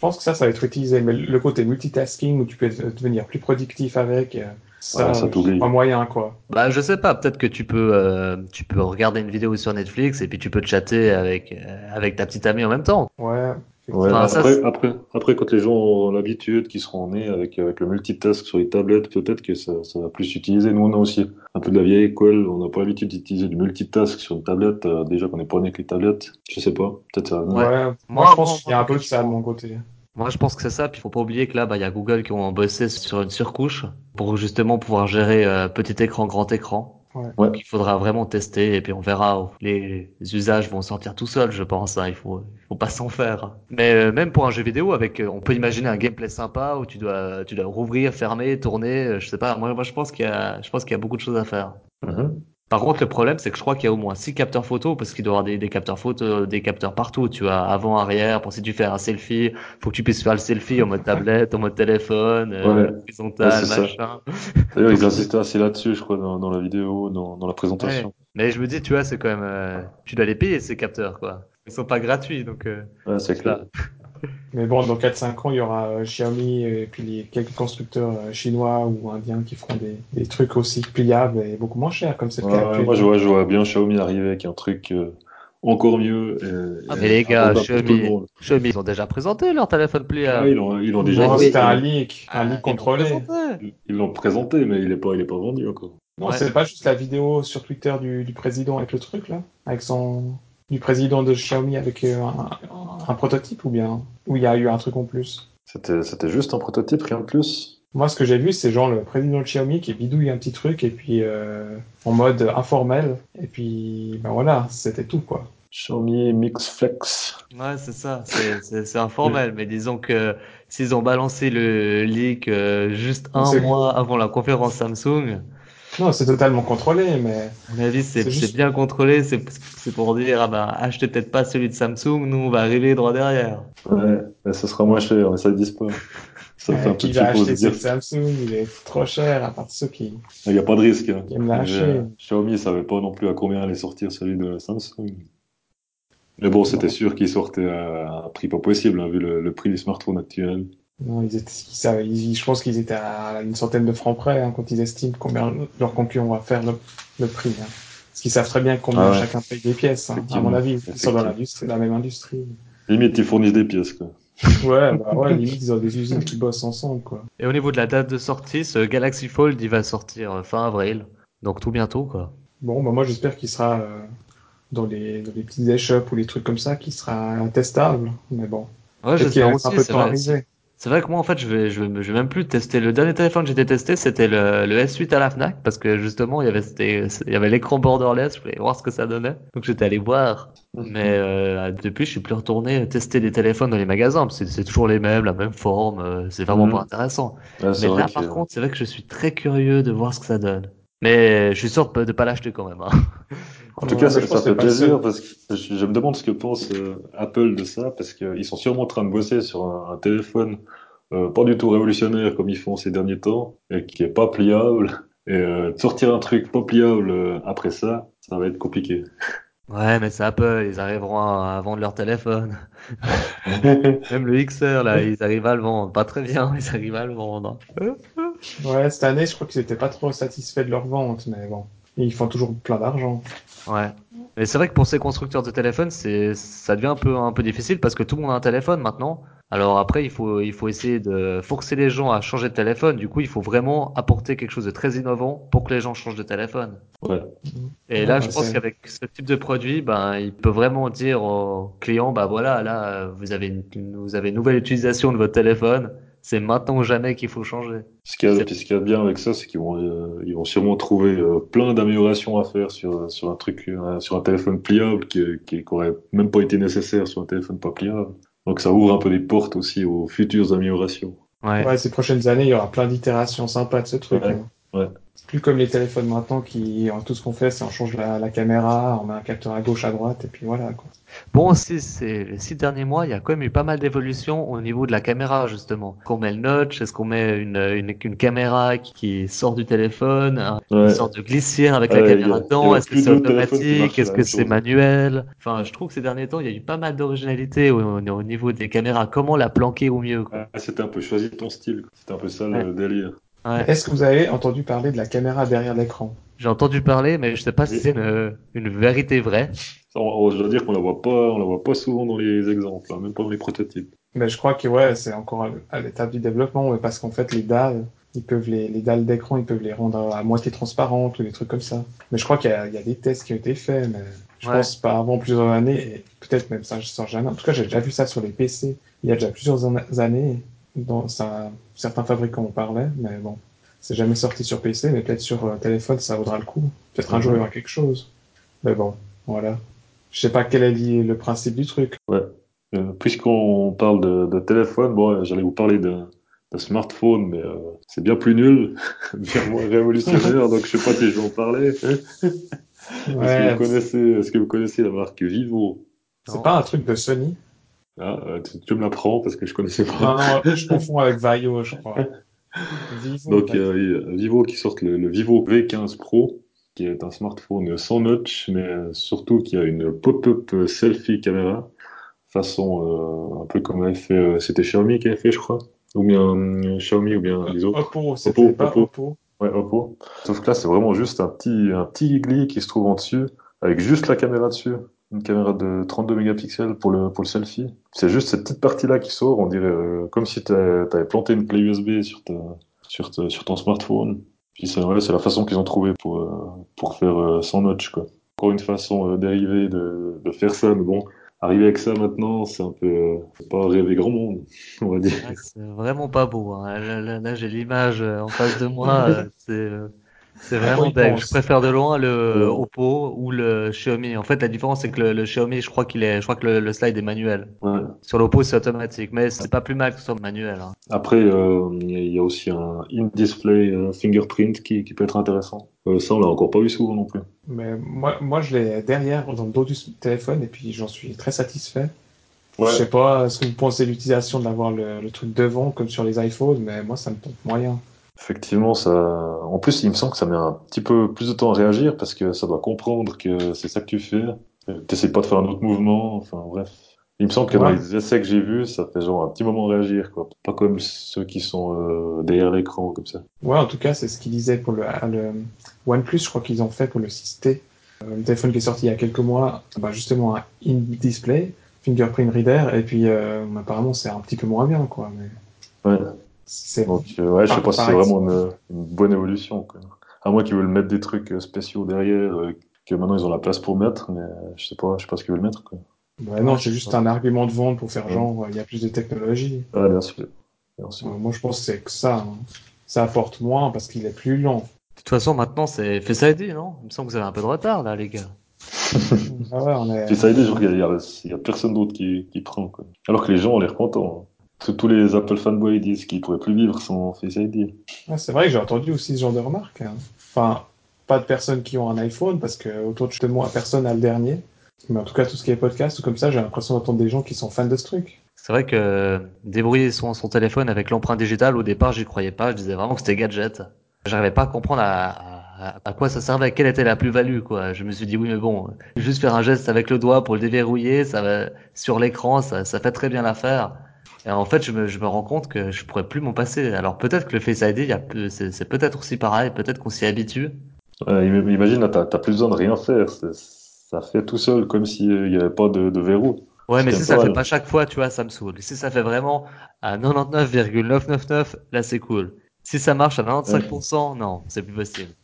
pense que ça, ça va être utilisé, mais le côté multitasking où tu peux devenir plus productif avec, euh, ça, Ouais, ça pas moyen quoi. Bah, je sais pas, peut-être que tu peux, euh, tu peux regarder une vidéo sur Netflix et puis tu peux chatter avec, euh, avec ta petite amie en même temps. Ouais. Ouais, Enfin, ça, après, après, après, quand les gens auront l'habitude, qu'ils seront nés avec, avec le multitask sur les tablettes, peut-être que ça, ça va plus s'utiliser. Nous, on a aussi un peu de la vieille école, on n'a pas l'habitude d'utiliser du multitast sur une tablette, euh, déjà qu'on n'est pas né avec les tablettes. Je sais pas, peut-être ça va Ouais. Moi, je pense qu'il y a un peu de ça de mon côté. Moi, je pense que c'est ça. Puis, faut pas oublier que là, bah, il y a Google qui ont bossé sur une surcouche pour justement pouvoir gérer euh, petit écran, grand écran. Ouais. Ouais. Donc, il faudra vraiment tester et puis on verra. Les, usages vont sortir tout seuls, je pense. hein. Il faut, il faut pas s'en faire. Mais euh, même pour un jeu vidéo, avec, euh, on peut imaginer un gameplay sympa où tu dois, tu dois rouvrir, fermer, tourner. euh, Je sais pas. Moi, moi, je pense qu'il y a, je pense qu'il y a beaucoup de choses à faire. Mhm. Par contre, le problème, c'est que je crois qu'il y a au moins six capteurs photo parce qu'il doit y avoir des, des capteurs photo, des capteurs partout. Tu vois, avant, arrière. Pour si tu fais un selfie, faut que tu puisses faire le selfie en mode tablette, en mode téléphone, euh, Ouais. horizontal, Ouais, machin. D'ailleurs, ils insistaient assez là-dessus, je crois, dans, dans la vidéo, dans, dans la présentation. Mais je me dis, tu vois, c'est quand même, euh, tu dois les payer ces capteurs, quoi. Ils sont pas gratuits, donc. Euh, Ouais, c'est clair. Mais bon, dans 4-5 ans, il y aura euh, Xiaomi et puis les quelques constructeurs euh, chinois ou indiens qui feront des, des trucs aussi pliables et beaucoup moins chers, comme c'est le Ouais, cas ouais, moi, je vois, je vois bien Xiaomi arriver avec un truc euh, encore mieux. Et, Ah, et mais les gars, Xiaomi. Xiaomi, ils ont déjà présenté leur téléphone pliable. Ah, ils l'ont ils déjà oui, c'était un leak, un Ah, leak ils l'ont contrôlé. présenté. Ils l'ont présenté, mais il est pas, il est pas vendu encore. Non, Ouais. c'est pas juste la vidéo sur Twitter du, du président avec le truc là, avec son du président de Xiaomi avec euh, un, un prototype ou bien où il y a eu un truc en plus? C'était, juste un prototype, rien de plus. Moi, ce que j'ai vu, c'est genre le président de Xiaomi qui bidouille un petit truc et puis euh, en mode informel et puis ben voilà, c'était tout quoi. Xiaomi Mix Flex. Ouais, c'est ça, c'est, informel, mais disons que s'ils ont balancé le leak euh, juste un mois avant la conférence Samsung, Non, c'est totalement contrôlé, mais à mon avis, c'est, juste- bien contrôlé, c'est, pour dire, ah ben, achetez peut-être pas celui de Samsung, nous, on va arriver droit derrière. Ouais, mais ce sera moins cher, mais ça pas. Ça fait euh, un peu qui va acheter dire. ce Samsung, il est trop cher à part ceux qui. Il n'y a pas de risque. Hein. Euh, Xiaomi ne savait pas non plus à combien allait sortir celui de Samsung. Mais bon, c'était sûr qu'il sortait à un prix pas possible, hein, vu le, le prix du smartphone actuel. Non, ils étaient, ça, ils- je pense qu'ils étaient à une centaine de francs près hein, quand ils estiment combien leurs concurrents va faire le, le prix. Hein. Parce qu'ils savent très bien combien Ah ouais. chacun paye des pièces. Hein, à mon avis, ils sont dans la même industrie. Limite, ils fournissent des pièces, quoi. Ouais, bah ouais, limite ils ont des usines qui bossent ensemble, quoi. Et au niveau de la date de sortie, ce Galaxy Fold, il va sortir euh, fin avril. Donc tout bientôt, quoi. Bon, bah moi j'espère qu'il sera euh, dans les dans les petites échoppes ou les trucs comme ça, qu'il sera testable. Mais bon, Ouais, j'espère reste un aussi. peu de temps à vrai, arriver. C'est vrai que moi, en fait, je vais, je vais, je vais même plus tester. Le dernier téléphone que j'ai testé, c'était le, le S8 à la Fnac, parce que justement, il y avait, il y avait l'écran borderless. Je voulais voir ce que ça donnait. Donc j'étais allé voir. Mais euh, depuis, je suis plus retourné tester des téléphones dans les magasins. parce que C'est toujours les mêmes, la même forme. euh, C'est vraiment Mhm. pas intéressant. Mais là, que- par contre, c'est vrai que je suis très curieux de voir ce que ça donne. Mais je suis sûr de pas l'acheter quand même. hein. En tout Ouais, cas, ça, ça fait plaisir parce que je, je me demande ce que pense euh, Apple de ça parce qu'ils sont sûrement en train de bosser sur un, un téléphone euh, pas du tout révolutionnaire comme ils font ces derniers temps et qui est pas pliable. Et euh, de sortir un truc pas pliable euh, après ça, ça va être compliqué. Ouais, mais c'est Apple, ils arriveront à, à vendre leur téléphone. Même le XR, là, ils arrivent à le vendre. Pas très bien, ils arrivent à le vendre. Ouais, cette année, je crois qu'ils étaient pas trop satisfaits de leur vente, mais bon. Et ils font toujours plein d'argent. Ouais. Mais c'est vrai que pour ces constructeurs de téléphones, c'est, ça devient un peu, un peu difficile parce que tout le monde a un téléphone maintenant. Alors après, il faut, il faut essayer de forcer les gens à changer de téléphone. Du coup, il faut vraiment apporter quelque chose de très innovant pour que les gens changent de téléphone. Ouais. Et Ouais, là, bah, je pense c'est- qu'avec ce type de produit, ben, il peut vraiment dire aux clients, bah voilà, là, vous avez une, vous avez une nouvelle utilisation de votre téléphone. C'est maintenant ou jamais qu'il faut changer. Ce qu'il y qu'il y a de bien avec ça, c'est qu'ils vont, euh, ils vont sûrement trouver euh, plein d'améliorations à faire sur, sur un truc, euh, sur un téléphone pliable qui, qui, qui aurait même pas été nécessaire sur un téléphone pas pliable. Donc ça ouvre un peu des portes aussi aux futures améliorations. Ouais. Ouais, ces prochaines années, il y aura plein d'itérations sympas de ce truc. Ouais, hein. Ouais. C'est plus comme les téléphones maintenant qui, tout ce qu'on fait, c'est on change la, la caméra, on met un capteur à gauche, à droite, et puis voilà, quoi. Bon, aussi, c'est les six derniers mois, il y a quand même eu pas mal d'évolutions au niveau de la caméra, justement. Est-ce qu'on met le notch Est-ce qu'on met une, une, une caméra qui, qui sort du téléphone Ouais. Une sorte de glissière avec Ouais, la a- caméra dedans Est-ce que c'est automatique Est-ce que c'est manuel? Enfin, je trouve que ces derniers temps, il y a eu pas mal d'originalité au, au- au niveau des caméras. Comment la planquer au mieux quoi? C'était un peu choisi ton style. C'était un peu ça le délire. Ouais. Est-ce que vous avez entendu parler de la caméra derrière l'écran? J'ai entendu parler, mais je sais pas si c'est une, une vérité vraie. Ça, on- je dois dire qu'on la voit pas, on la voit pas souvent dans les exemples, hein, même pas dans les prototypes. Mais je crois que ouais, c'est encore à- l'étape du développement, parce qu'en fait, les dalles, ils peuvent les, les dalles d'écran, ils peuvent les rendre à moitié transparentes ou des trucs comme ça. Mais je crois qu'il y, a- il y a des tests qui ont été faits, mais je Ouais. pense pas avant plusieurs années, et peut-être même ça, je sors jamais. En tout cas, j'ai déjà vu ça sur les PC il y a déjà plusieurs an- années, dont ça, certains fabricants en parlaient, mais bon, c'est jamais sorti sur PC, mais peut-être sur euh, téléphone, ça vaudra le coup. Peut-être un jour, il y aura quelque chose. Mais bon, voilà. Je sais pas quel est le principe du truc. Euh, Puisqu'on parle de, de téléphone, bon, j'allais vous parler d'un smartphone, mais euh, c'est bien plus nul, bien moins révolutionnaire, donc je sais pas si je vais en parler. Est-ce que Ouais, vous connaissez, est-ce que vous connaissez la marque Vivo? c'est pas un truc de Sony? Ah, euh, tu, tu me l'apprends parce que je connaissais pas. Non, non, je confonds avec Vaio, je crois. Vivo, Donc, euh, il y a Vivo qui sort le, le Vivo V15 Pro, qui est un smartphone sans notch, mais surtout qui a une pop-up selfie caméra, façon euh, un peu comme avait fait, euh, c'était Xiaomi qui avait fait, je crois, ou bien euh, Xiaomi ou bien les autres. Oppo, c'était pas Oppo. Oppo. Ouais, Oppo. Sauf que là, c'est vraiment juste un petit, un petit aiguille qui se trouve en dessus, avec juste la caméra dessus. Une caméra de 32 mégapixels pour le, pour le selfie. C'est juste cette petite partie-là qui sort, on dirait euh, comme si t'avais t'avais planté une clé USB sur, ta, sur, ta- sur ton smartphone. Puis c'est ouais, la façon qu'ils ont trouvé pour, euh, pour faire euh, sans notch, quoi. Encore une façon euh, dérivée de, de faire ça, mais bon, arriver avec ça maintenant, c'est un peu, pas rêver grand monde, on va dire. Ouais, c'est vraiment pas beau. Hein. Là, là- là, j'ai l'image en face de moi. c'est c'est vraiment dingue. pense Je préfère de loin le Ouais. Oppo ou le Xiaomi. En fait, la différence c'est que le, le Xiaomi, je crois qu'il est, je crois que le, le slide est manuel. Ouais. Sur l'Oppo, c'est automatique, mais c'est pas plus mal que ce soit manuel. Hein. Après, euh, il y a- il y a aussi un in-display euh, fingerprint qui, qui peut être intéressant. Euh, ça, on l'a encore pas vu souvent non plus. Mais moi, moi, je l'ai derrière, dans le dos du téléphone, et puis j'en suis très satisfait. Je sais pas ce que vous pensez de l'utilisation d'avoir le, le truc devant, comme sur les iPhones, mais moi, ça me tombe moyen. Effectivement, ça. En plus, il me semble que ça met un petit peu plus de temps à réagir parce que ça doit comprendre que c'est ça que tu fais. T'essaies pas de faire un autre mouvement. Enfin, bref. Il me semble que Ouais. dans les essais que j'ai vus, ça fait genre un petit moment réagir, quoi. Pas comme ceux qui sont euh, derrière l'écran, comme ça. Ouais, en tout cas, c'est ce qu'ils disaient pour le, le OnePlus, je crois qu'ils ont fait pour le 6T. Euh, le téléphone qui est sorti il y a quelques mois, bah, justement un in-display, fingerprint reader, et puis euh, apparemment c'est un petit peu moins bien, quoi. Mais Ouais. C'est Donc, euh, ouais, je sais Ah, pas si c'est vraiment une, une bonne évolution, quoi. À moins qu'ils veulent mettre des trucs euh, spéciaux derrière, euh, que maintenant ils ont la place pour mettre, mais euh, je sais pas, je sais pas ce qu'ils veulent mettre, quoi. Ouais, non, c'est juste un argument de vente pour faire genre, il y a plus de technologie. Ouais, bien sûr. Bien sûr. Ouais, moi, je pense que c'est que ça. hein. Ça apporte moins parce qu'il est plus lent. De toute façon, maintenant, c'est Face ID, non? Il me semble que vous avez un peu de retard, là, les gars. Ah ouais, on est... Je regarde, il y a, il y a personne d'autre qui, qui prend, quoi. Alors que les gens ont l'air contents. hein. Parce que tous les Apple fanboys disent qu'ils pourraient plus vivre sans Face ID. Ouais, c'est vrai que j'ai entendu aussi ce genre de remarques. hein. Enfin, pas de personnes qui ont un iPhone parce que autour de moi, personne n'a le dernier. Mais en tout cas, tout ce qui est podcast ou comme ça, j'ai l'impression d'entendre des gens qui sont fans de ce truc. C'est vrai que débrouiller son, son téléphone avec l'empreinte digitale, au départ, j'y croyais pas. Je disais vraiment que c'était gadget. J'arrivais pas à comprendre à, à, à quoi ça servait, quelle était la plus-value, quoi. Je me suis dit, oui, mais bon, juste faire un geste avec le doigt pour le déverrouiller, ça va, sur l'écran, ça, ça fait très bien l'affaire. Et en fait, je me, je me rends compte que je pourrais plus m'en passer. Alors peut-être que le Face ID, c'est peut-être aussi pareil, peut-être qu'on s'y habitue. Ouais, im- imagine, t'as plus besoin de rien faire. Ça fait tout seul, comme s'il n'y avait pas de, de verrou. Ouais, mais si ça pas fait pas chaque fois, tu vois, ça me saoule. Si ça fait vraiment à 99,999, là c'est cool. Si ça marche à 95%, non, c'est plus possible.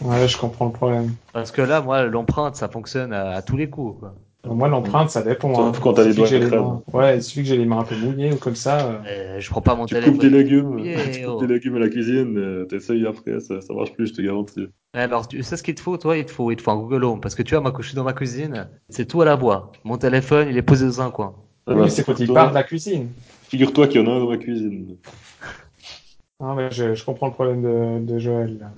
Ouais, je comprends le problème. Parce que là, moi, l'empreinte, ça fonctionne à, à tous les coups. Quoi. Moi, l'empreinte, ça dépend. Hein. quand t'as les doigts crades. mains- Ouais, il suffit que j'ai les mains un peu mouillées ou comme ça. euh, Euh, je prends pas mon Tu téléphone. coupes des légumes, Yeah, tu oh. coupes des légumes à la cuisine, euh, t'essayes après, ça, ça marche plus, je te garantis. Ouais, Alors, tu sais ce qu'il te faut, toi Il te faut, il te faut un Google Home. Parce que tu vois, moi, quand je suis dans ma cuisine, c'est tout à la voix. Mon téléphone, il est posé dans un coin. Ah Oui, bah, mais c'est quand il part de la cuisine. Figure-toi qu'il y en a un dans ma cuisine. Ah, mais je, je comprends le problème de, de Joël. là.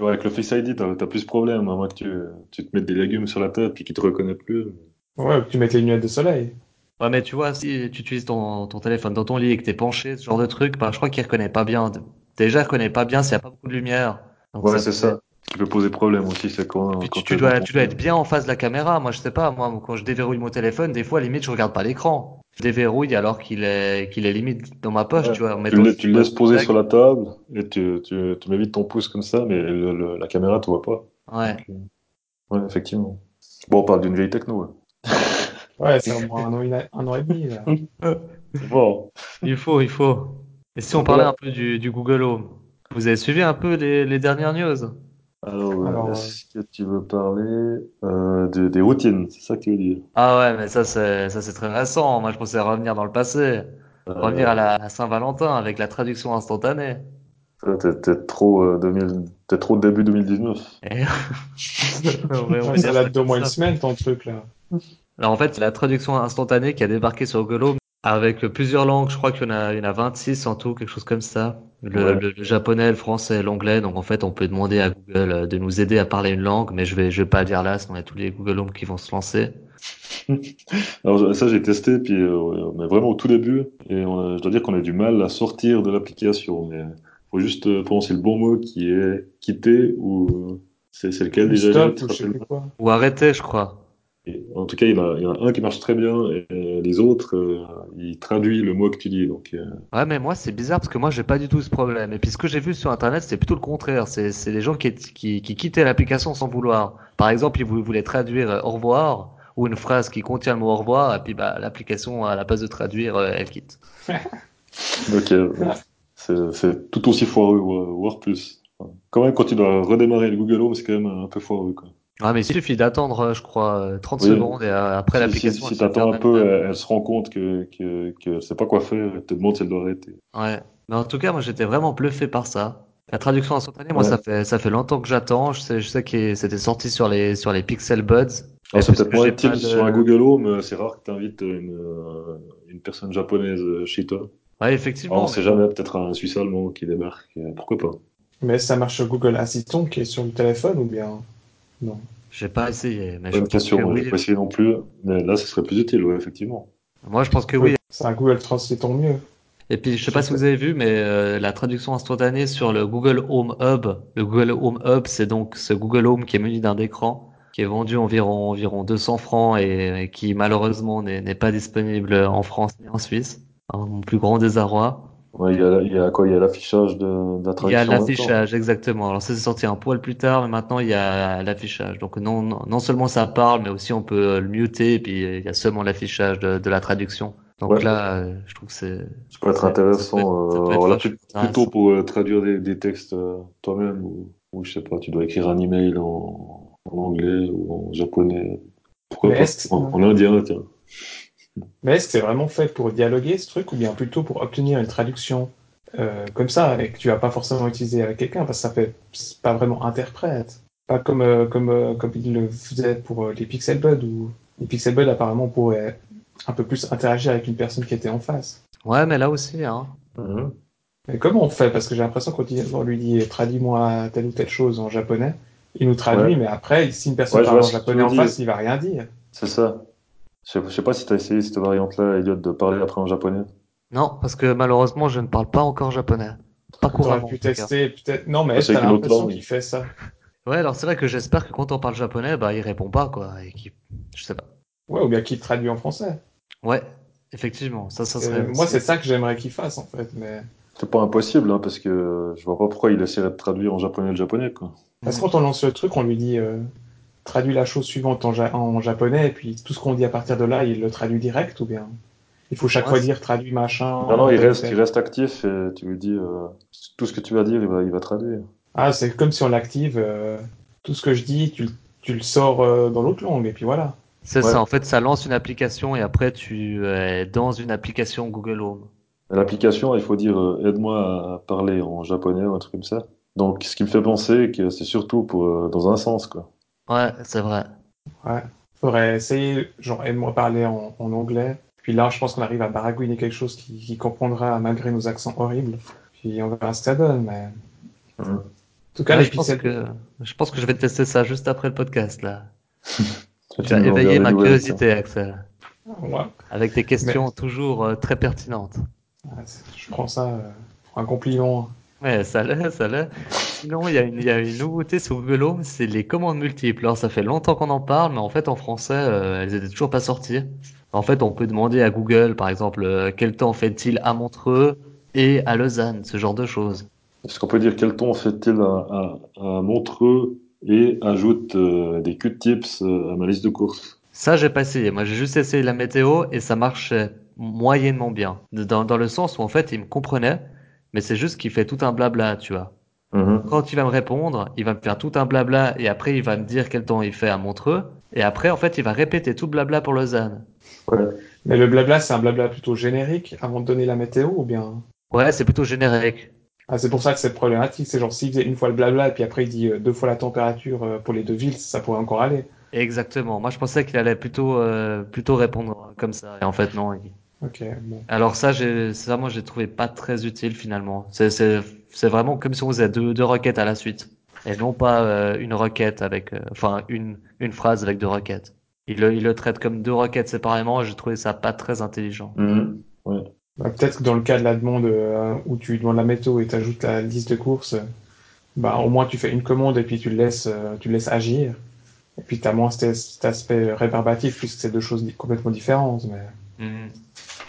Ouais, avec le Face ID, t'as plus de problème, à moins que tu, tu te mettes des légumes sur la tête puis qu'ils te reconnaissent plus. Ouais, ou que tu mettes les lunettes de soleil. Ouais, mais tu vois, si tu utilises ton, ton téléphone dans ton lit et que t'es penché, ce genre de truc, bah, je crois qu'il reconnaît pas bien. Déjà, il reconnaît pas bien s'il y a pas beaucoup de lumière. Donc, Ouais, c'est ça. Ce qui peut poser problème aussi, c'est quand, Puis quand tu, tu dois, tu dois être bien en face de la caméra. Moi, je sais pas. Moi, quand je déverrouille mon téléphone, des fois, limite, je regarde pas l'écran. Je déverrouille alors qu'il est, qu'il est limite dans ma poche, Ouais. tu vois. Tu, le, tu vois laisses poser sur la table et tu, tu, tu mets vite ton pouce comme ça, mais le- le- la caméra te voit pas. Ouais. Donc, euh, ouais, effectivement. Bon, on parle d'une vieille techno. hein. Ouais, c'est au moins un an, et- un an et demi. Là. Bon. Il faut, il faut. Et si on parlait un peu du, du Google Home, vous avez suivi un peu les, les dernières news? Alors, Alors, est-ce que tu veux parler euh, de- des routines? C'est ça que tu veux dire? Ah ouais, mais ça, c'est, ça, c'est très récent. Moi, je pensais revenir dans le passé. Revenir à la à Saint-Valentin avec la traduction instantanée. Euh, T'es t'es trop, euh, 2000, t'es trop début 2019. Et... Ouais, on va Ouais, dire ça date d'au moins une semaine, ton truc, là. Alors en fait, c'est la traduction instantanée qui a débarqué sur Google Home avec plusieurs langues. Je crois qu'il y en a, il y en a 26 en tout, quelque chose comme ça. Le, Ouais. le- le japonais, le français, l'anglais. Donc en fait, on peut demander à Google euh, de nous aider à parler une langue, mais je vais, je vais pas le dire là, sinon il y a tous les Google Home qui vont se lancer. Alors ça j'ai testé puis euh, on est vraiment au tout début et on a- je dois dire qu'on a du mal à sortir de l'application mais faut juste euh, prononcer le bon mot qui est quitter ou euh, c'est lequel déjà Stop tu ou te je sais rappelles plus quoi. Ou arrêter, je crois. Et En tout cas il y en a, il y en a un qui marche très bien et euh, les autres euh, ils traduisent le mot que tu dis donc euh, Ouais, mais moi c'est bizarre parce que moi j'ai pas du tout ce problème. Et puis ce que j'ai vu sur internet, c'est plutôt le contraire. C'est, les gens qui, qui, qui quittaient l'application sans vouloir. Par exemple, ils vou- voulaient traduire euh, au revoir ou une phrase qui contient le mot au revoir, et puis bah l'application à la place de traduire, elle quitte. euh, c'est tout aussi foireux voire plus. Quand même quand tu dois redémarrer le Google Home c'est quand même un peu foireux quoi. Ouais, mais il suffit d'attendre, euh, je crois, euh, 30 Oui. secondes et euh, après Si, l'application. si, si t'attends un peu, elle, elle se rend compte que, que, que c'est pas quoi faire, elle te demande si elle doit arrêter. Ouais. Mais en tout cas, moi j'étais vraiment bluffé par ça. La traduction instantanée, moi ça fait ça fait longtemps que j'attends. Je sais je sais que c'était sorti sur les sur les Pixel Buds. Alors, c'est peut-être moins utile de- sur un Google Home, euh, c'est rare que tu invites une, euh, une personne japonaise euh, chez toi. Ouais, effectivement. Alors, on sait jamais, peut-être un Suisse allemand qui débarque, euh, pourquoi pas. Mais ça marche sur Google Assistant qui est sur le téléphone ou bien? Non. J'ai pas essayé, mais je question, que moi, oui. j'ai pas essayé non plus, mais là, ce serait plus utile, ouais, effectivement. Moi, je pense que oui. C'est un Google Translate en mieux. Et puis, je sais pas si vous avez vu, mais euh, la traduction instantanée sur le Google Home Hub, le Google Home Hub, c'est donc ce Google Home qui est muni d'un écran. qui est vendu environ environ 200 francs et, et qui malheureusement n'est n'est pas disponible en France ni en Suisse. Hein, mon plus grand désarroi. Ouais, il y a, il y a quoi? Il y a l'affichage de, de la Il y traduction. a l'affichage, exactement. Alors ça c'est sorti un poil plus tard, mais maintenant il y a l'affichage. Donc non, non, non seulement ça parle, mais aussi on peut le muter, et puis euh, il y a seulement l'affichage de, de la traduction. Donc Ouais. là, euh, je trouve que c'est Ça peut être ça- ça intéressant. peut ça peut euh, être plus- intéressant. plutôt pour euh, traduire des, des textes euh, toi-même ou, ou je sais pas, tu dois écrire un email en, en anglais ou en japonais. Pourquoi pas? en, en indien, tiens. Mais est-ce que c'est vraiment fait pour dialoguer ce truc ou bien plutôt pour obtenir une traduction euh, comme ça et que tu vas pas forcément utiliser avec quelqu'un parce que ça fait pas vraiment interprète. Pas comme euh, comme euh, comme il le faisait pour euh, les Pixel Bud où les Pixel Bud apparemment pourraient un peu plus interagir avec une personne qui était en face. Ouais, mais là aussi, hein. Mhm. Mais comment on fait? Parce que j'ai l'impression qu'on dit- on lui dit traduis-moi telle ou telle chose en japonais, il nous traduit, Ouais. mais après si une personne Ouais, parle en japonais en face, il va rien dire. C'est ça. Je sais, je sais pas si t'as essayé cette variante-là, Elliot, de parler après en japonais. Non, parce que malheureusement, je ne parle pas encore japonais. Pas couramment. pu tester peut-être. Non, mais Ah, t'as avec une autre l'impression langue. qu'il fait ça Ouais, alors c'est vrai que j'espère que quand on parle japonais, bah, il répond pas, quoi. Et qu'il... Je sais pas. Ouais, ou bien qu'il traduit en français. Ouais, effectivement. Ça, ça Euh, serait. moi, c'est ça que j'aimerais qu'il fasse, en fait. Mais C'est pas impossible, hein, parce que je vois pas pourquoi il essaierait de traduire en japonais le japonais, quoi. parce que quand on lance le truc, on lui dit euh, traduis la chose suivante en, ja- en japonais, et puis tout ce qu'on dit à partir de là, il le traduit direct, ou bien il faut chaque Ouais, fois dire traduis machin. Non, non, il reste, il reste actif et tu lui dis euh, tout ce que tu vas dire, il va, il va traduire. Ah, c'est comme si on l'active. euh, tout ce que je dis, tu, tu le sors euh, dans l'autre langue, et puis voilà. C'est Ouais. ça. En fait, ça lance une application et après, tu es dans une application Google Home. L'application, il faut dire euh, aide-moi à parler en japonais ou un truc comme ça. Donc, ce qui me fait penser que c'est surtout pour, euh, dans un sens, quoi. Ouais, c'est vrai. Faudrait essayer, genre, aide-moi parler en, en anglais. Puis là, je pense qu'on arrive à baragouiner quelque chose qui, qui comprendra malgré nos accents horribles. Puis on verra ce que ça donne, mais. Mhm. En tout cas, Ouais, je pense que je pense que je vais tester ça juste après le podcast là. Tu as éveillé ma curiosité, Axel, Ouais. avec des questions toujours euh, très pertinentes. Ouais, Je prends ça euh, pour un compliment. Ouais, ça l'est, ça l'est. Sinon, il y a une, il y a une nouveauté sur Google Home, c'est les commandes multiples. Alors, ça fait longtemps qu'on en parle, mais en fait, en français, euh, elles étaient toujours pas sorties. En fait, on peut demander à Google, par exemple, euh, quel temps fait-il à Montreux et à Lausanne, ce genre de choses. Est-ce qu'on peut dire quel ton fait-il à, à, à Montreux et ajoute euh, des Q-tips euh, à ma liste de courses? Ça, j'ai pas essayé. Moi, j'ai juste essayé la météo et ça marchait moyennement bien. Dans, dans le sens où, en fait, il me comprenait, mais c'est juste qu'il fait tout un blabla, tu vois. Mhm. Quand il va me répondre, il va me faire tout un blabla et après il va me dire quel temps il fait à Montreux. Et après, en fait, il va répéter tout le blabla pour Lausanne. Ouais. Mais le blabla, c'est un blabla plutôt générique avant de donner la météo, ou bien? Ouais, c'est plutôt générique. Ah, c'est pour ça que c'est problématique. C'est genre, s'il faisait une fois le blabla, et puis après il dit euh, deux fois la température euh, pour les deux villes, ça pourrait encore aller. Exactement. Moi, je pensais qu'il allait plutôt, euh, plutôt répondre comme ça. Et en fait, non. il- Ok, bon. Alors ça, ça, moi, j'ai trouvé pas très utile finalement. C'est, vraiment comme si on faisait deux, deux requêtes à la suite. Et non pas euh, une requête avec, euh, enfin, une, une phrase avec deux requêtes. Il le, il le traite comme deux requêtes séparément et j'ai trouvé ça pas très intelligent. Mhm. Bah, Peut-être que dans le cas de la demande euh, où tu demandes la météo et tu ajoutes la liste de courses, bah, au moins tu fais une commande et puis tu le laisses, euh, tu le laisses agir. Et puis tu as moins cet, cet aspect rébarbatif puisque c'est deux choses complètement différentes. Mais Mhm.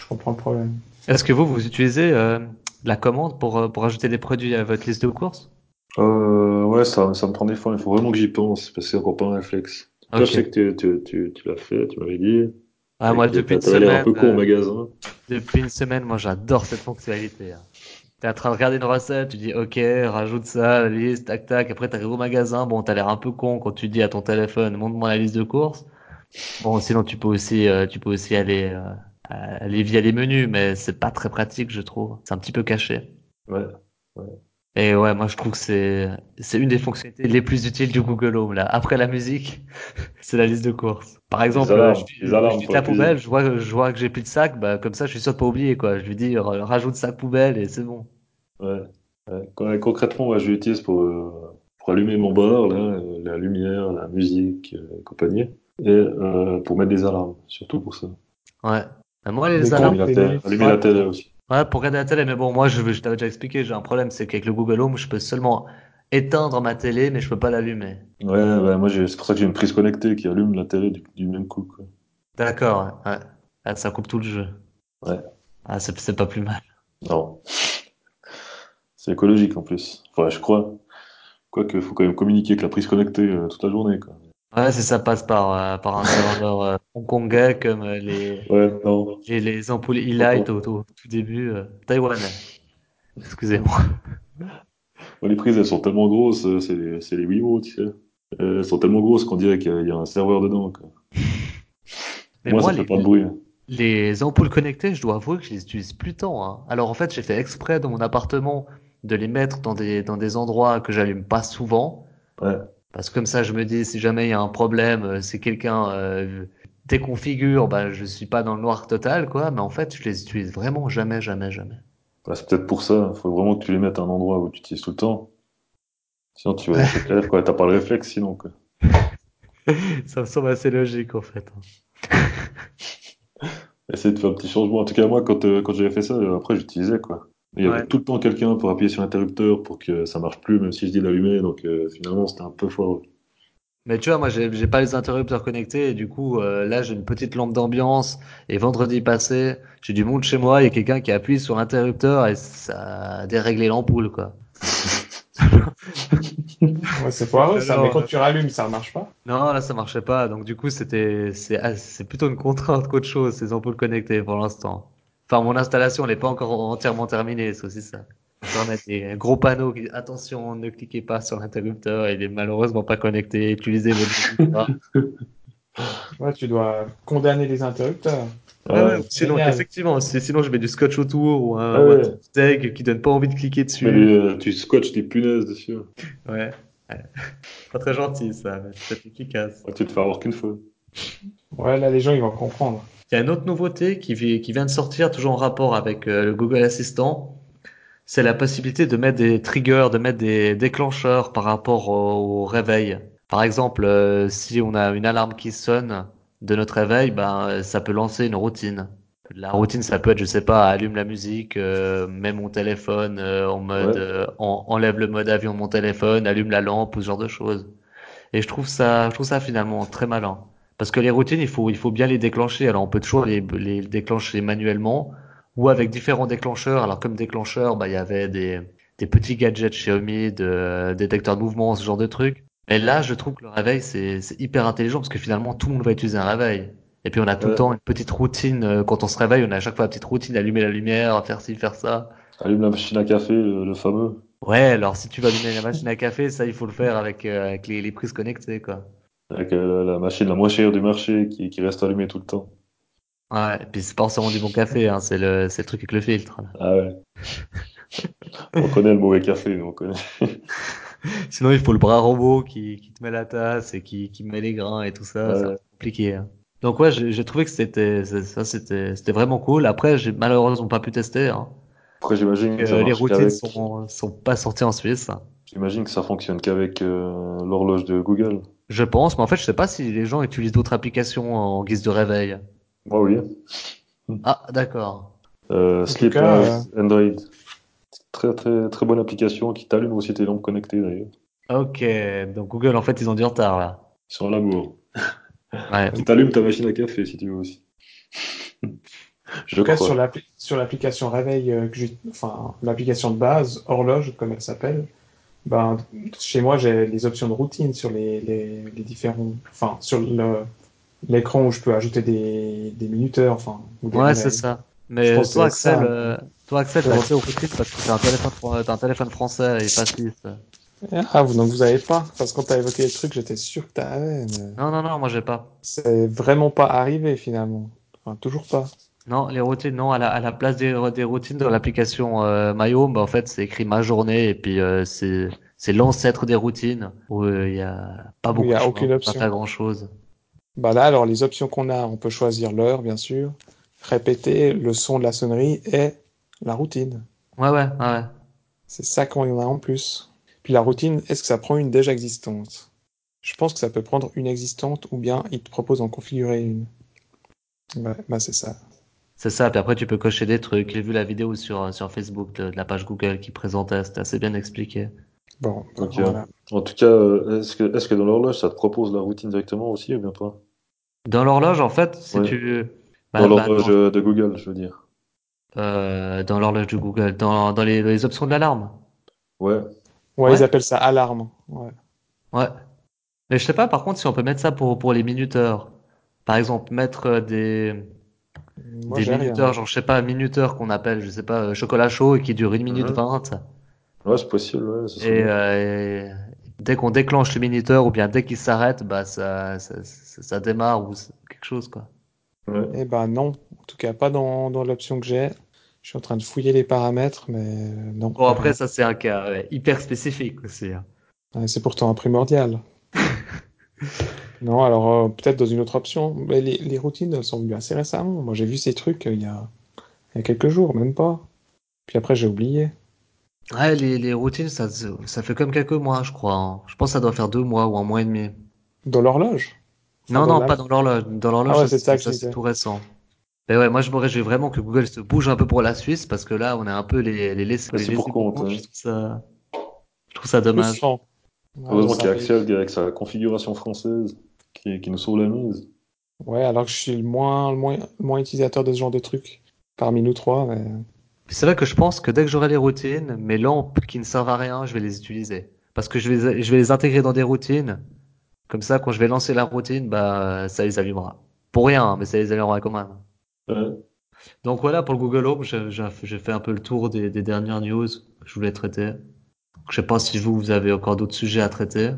Je comprends le problème. Est-ce que vous, vous utilisez euh, la commande pour, euh, pour ajouter des produits à votre liste de courses? Euh, ouais, ça, ça me prend des fois. Il faut vraiment que j'y pense parce que c'est encore pas un réflexe. Toi, je sais que tu, tu, tu, tu l'as fait, tu m'avais dit. Ah, moi, depuis une semaine, un peu con au magasin. depuis une semaine, moi, j'adore cette fonctionnalité. hein. T'es en train de regarder une recette, tu dis, OK, rajoute ça, la liste, tac, tac. Après, t'arrives au magasin. Bon, t'as l'air un peu con quand tu dis à ton téléphone, montre-moi la liste de courses. Bon, sinon, tu peux aussi, euh, tu peux aussi aller, euh, aller via les menus, mais c'est pas très pratique, je trouve. C'est un petit peu caché. Ouais. Et ouais, moi je trouve que c'est c'est une des fonctionnalités les plus utiles du Google Home là. Après la musique, c'est la liste de courses. Par exemple, alarmes, je, je la poubelle, je vois je vois que j'ai plus de sac, bah comme ça je suis sûr de pas oublier quoi. Je lui dis ra- rajoute sac poubelle et c'est bon. Ouais. ouais. Con- Concrètement, moi, je l'utilise pour, euh, pour allumer mon là, euh, la lumière, la musique, euh, et compagnie. Et euh, pour mettre des alarmes, surtout pour ça. Ouais. Moi les Des alarmes, Allumer la télé, allumer ouais. la télé aussi. ouais, pour regarder la télé, mais bon moi je, je t'avais déjà expliqué, j'ai un problème, c'est qu'avec le Google Home je peux seulement éteindre ma télé, mais je peux pas l'allumer. Ouais, ouais, moi c'est pour ça que j'ai une prise connectée qui allume la télé du, du même coup. Quoi. D'accord, ouais. Ah, ça coupe tout le jeu. Ouais. Ah, c'est c'est pas plus mal. Non. C'est écologique en plus. Enfin, je crois. Quoique, faut quand même communiquer avec la prise connectée euh, toute la journée. Quoi. Ouais, c'est ça passe par, euh, par un serveur euh, hongkongais comme euh, les, Ouais, non. les, les ampoules e-light au, au tout début euh, taïwanais. Excusez-moi. Moi, les prises, elles sont tellement grosses, euh, c'est les, c'est les Wiimote, tu sais. Euh, Elles sont tellement grosses qu'on dirait qu'il y, a- il y a un serveur dedans. Quoi. Mais moi, moi, ça les, fait pas de bruit. les ampoules connectées, je dois avouer que je les utilise plus tant. hein. Alors en fait, j'ai fait exprès dans mon appartement de les mettre dans des, dans des endroits que j'allume pas souvent. Ouais. Parce que comme ça, je me dis, si jamais il y a un problème, euh, si quelqu'un euh, déconfigure, bah, je suis pas dans le noir total, quoi. Mais en fait, je les utilise vraiment jamais, jamais, jamais. Ouais, c'est peut-être pour ça. faut vraiment que tu les mettes à un endroit où tu utilises tout le temps. Sinon, tu vas c'est clair, quoi. T'as pas le réflexe, sinon, quoi. Ça me semble assez logique, en fait. Essaye de faire un petit changement. En tout cas, moi, quand, euh, quand j'avais fait ça, euh, après, j'utilisais, quoi. Il y avait Ouais. tout le temps quelqu'un pour appuyer sur l'interrupteur pour que ça marche plus, même si je dis d'allumer. Donc, euh, finalement, c'était un peu fort. Mais tu vois, moi, j'ai j'ai pas les interrupteurs connectés, et du coup, euh, là, j'ai une petite lampe d'ambiance, et vendredi passé, j'ai du monde chez moi, il y a quelqu'un qui appuie sur l'interrupteur, et ça a déréglé l'ampoule, quoi. Ouais, c'est foireux ça, mais quand tu rallumes, ça marche pas. Non, là, ça marchait pas, donc du coup, c'était, c'est, ah, c'est plutôt une contrainte qu'autre chose, ces ampoules connectées, pour l'instant. Enfin, mon installation, elle n'est pas encore entièrement terminée, c'est aussi ça. Dois mettre des gros panneaux qui disent, attention, ne cliquez pas sur l'interrupteur, il est malheureusement pas connecté, utilisez votre Ouais, tu dois condamner les interrupteurs. Ouais, ouais, Ouais. sinon, génial. effectivement, si- sinon je mets du scotch autour ou un, Ah ou un ouais. tag qui donne pas envie de cliquer dessus. Mais euh, tu scotches des punaises dessus. Ouais. ouais. Pas très gentil ça, mais c'est efficace. Ouais, tu te fais avoir qu'une fois. Ouais, là, les gens, ils vont comprendre. Il y a une autre nouveauté qui, qui vient de sortir, toujours en rapport avec euh, le Google Assistant. C'est la possibilité de mettre des triggers, de mettre des déclencheurs par rapport au, au réveil. Par exemple, euh, si on a une alarme qui sonne de notre réveil, ben, euh, ça peut lancer une routine. La routine, ça peut être, je sais pas, allume la musique, euh, mets mon téléphone euh, en mode, Ouais. euh, en- enlève le mode avion de mon téléphone, allume la lampe ou ce genre de choses. Et je trouve ça, je trouve ça finalement très malin. Parce que les routines, il faut, il faut bien les déclencher. Alors, on peut toujours les, les déclencher manuellement ou avec différents déclencheurs. Alors, comme déclencheur, bah, il y avait des, des petits gadgets Xiaomi, de détecteurs de mouvement, ce genre de trucs. Mais là, je trouve que le réveil, c'est, hyper intelligent parce que finalement, tout le monde va utiliser un réveil. Et puis, on a tout le temps une petite routine. euh, Quand on se réveille, on a à chaque fois une petite routine, allumer la lumière, faire ci, faire ça. Allume la machine à café, le, le fameux. Ouais, alors si tu vas allumer la machine à café, ça, il faut le faire avec, euh, avec les, les prises connectées, quoi. Avec euh, la machine la moins chère du marché qui, qui reste allumée tout le temps. Ouais, et puis c'est pas forcément du bon café, hein, c'est le, c'est le truc avec le filtre. là. Ah ouais. on connaît le mauvais café, nous, on connaît. Sinon, il faut le bras robot qui, qui te met la tasse et qui, qui met les grains et tout ça, Ouais. c'est compliqué. hein. Donc ouais, j'ai trouvé que c'était, ça c'était, c'était vraiment cool. Après, j'ai malheureusement pas pu tester. Hein, Après, j'imagine que les routines sont, sont pas sorties en Suisse. J'imagine que ça fonctionne qu'avec euh, l'horloge de Google. Je pense, mais en fait, je sais pas si les gens utilisent d'autres applications en guise de réveil. Moi, oui. Ah, d'accord. Euh, Sleep cas, House, Android. Très, très, très bonne application qui t'allume aussi tes lampes connectées, d'ailleurs. Ok, donc Google, en fait, ils ont du retard là. Ils sont à l'amour. Ouais. Qui t'allume ta machine à café, si tu veux aussi. Je En tout cas, crois. sur l'appli- sur l'application réveil, euh, que j'ai- enfin, l'application de base, horloge, comme elle s'appelle, ben, chez moi, j'ai les options de routine sur les, les, les différents, enfin, sur le, l'écran où je peux ajouter des, des minuteurs, enfin, ou des Ouais, c'est ça. Mais toi. Axel, euh, toi, Axel, t'as accès au routines parce que t'as un téléphone, un téléphone français et pas suisse. Ah, vous, donc vous avez pas, parce que quand t'as évoqué le truc, j'étais sûr que t'avais, mais Non, non, non, moi j'ai pas. c'est vraiment pas arrivé, finalement. Enfin, toujours pas. Non, les routines, non, à la, à la place des, des routines dans l'application euh, bah, en fait, c'est écrit ma journée et puis euh, c'est c'est l'ancêtre des routines où euh, il y a pas beaucoup il y a aucune pas option. faire grand chose. Bah là, alors, les options qu'on a, on peut choisir l'heure, bien sûr, répéter le son de la sonnerie et la routine. Ouais, ouais, ouais. C'est ça qu'on en a en plus. Puis la routine, est-ce que ça prend une déjà existante? Je pense que ça peut prendre une existante ou bien il te propose d'en configurer une. Ouais, bah c'est ça. C'est ça. Puis après, tu peux cocher des trucs. J'ai vu la vidéo sur sur Facebook de, de la page Google qui présentait, c'était assez bien expliqué. Bon, Ok. voilà. En tout cas, euh, est-ce que, dans l'horloge, ça te propose la routine directement aussi ou bien pas? Dans l'horloge, en fait, si Ouais. tu... bah, Dans bah, l'horloge euh, de Google, je veux dire. euh, dans l'horloge de Google, dans, dans les, les options de l'alarme. Ouais. Ouais, Ouais. ils appellent ça alarme. Ouais. Ouais. Mais je sais pas, par contre, si on peut mettre ça pour, pour les minuteurs. Par exemple, mettre des, Moi, des j'ai rien. minuteurs, genre, je sais pas, minuteurs qu'on appelle, je sais pas, euh, chocolat chaud et qui dure une minute vingt. Ouais, c'est possible, ouais, Et, euh, et dès qu'on déclenche le minuteur ou bien dès qu'il s'arrête, bah, ça, ça, ça, ça démarre ou quelque chose, quoi. Ouais. Eh ben non, en tout cas pas dans, dans l'option que j'ai. Je suis en train de fouiller les paramètres, mais euh, non. Bon, après, ça, c'est un cas ouais, hyper spécifique aussi. hein. Ouais, c'est pourtant un primordial. Non, alors euh, peut-être dans une autre option. Mais les, les routines, elles sont venues assez récemment. Moi, j'ai vu ces trucs euh, il y a, il y a quelques jours, même pas. Puis après, j'ai oublié. Ouais, les, les routines, ça, ça fait comme quelques mois, je crois. hein. Je pense que ça doit faire deux mois ou un mois et demi. Dans l'horloge? Non, non, pas dans l'horloge. Dans l'horloge, Ah ouais, c'est ça que je c'est disais. tout récent. Mais ouais, moi, je me réjouis vraiment que Google se bouge un peu pour la Suisse parce que là, on est un peu les, les laissés, Laissés les pour laissés compte, ouais. Je trouve ça, je trouve ça dommage. Heureusement qu'il y a. Axel avec sa configuration française qui, qui nous sauve la mise. Ouais, alors que je suis le moins, le moins, le moins utilisateur de ce genre de trucs. Parmi nous trois, mais... C'est vrai que je pense que dès que j'aurai les routines, mes lampes qui ne servent à rien, je vais les utiliser. Parce que je vais, je vais les intégrer dans des routines. Comme ça, quand je vais lancer la routine, bah, ça les allumera. Pour rien, mais ça les allumera quand même. Ouais. Donc voilà, pour le Google Home, j'ai fait un peu le tour des, des dernières news que je voulais traiter. Je sais pas si vous, vous avez encore d'autres sujets à traiter.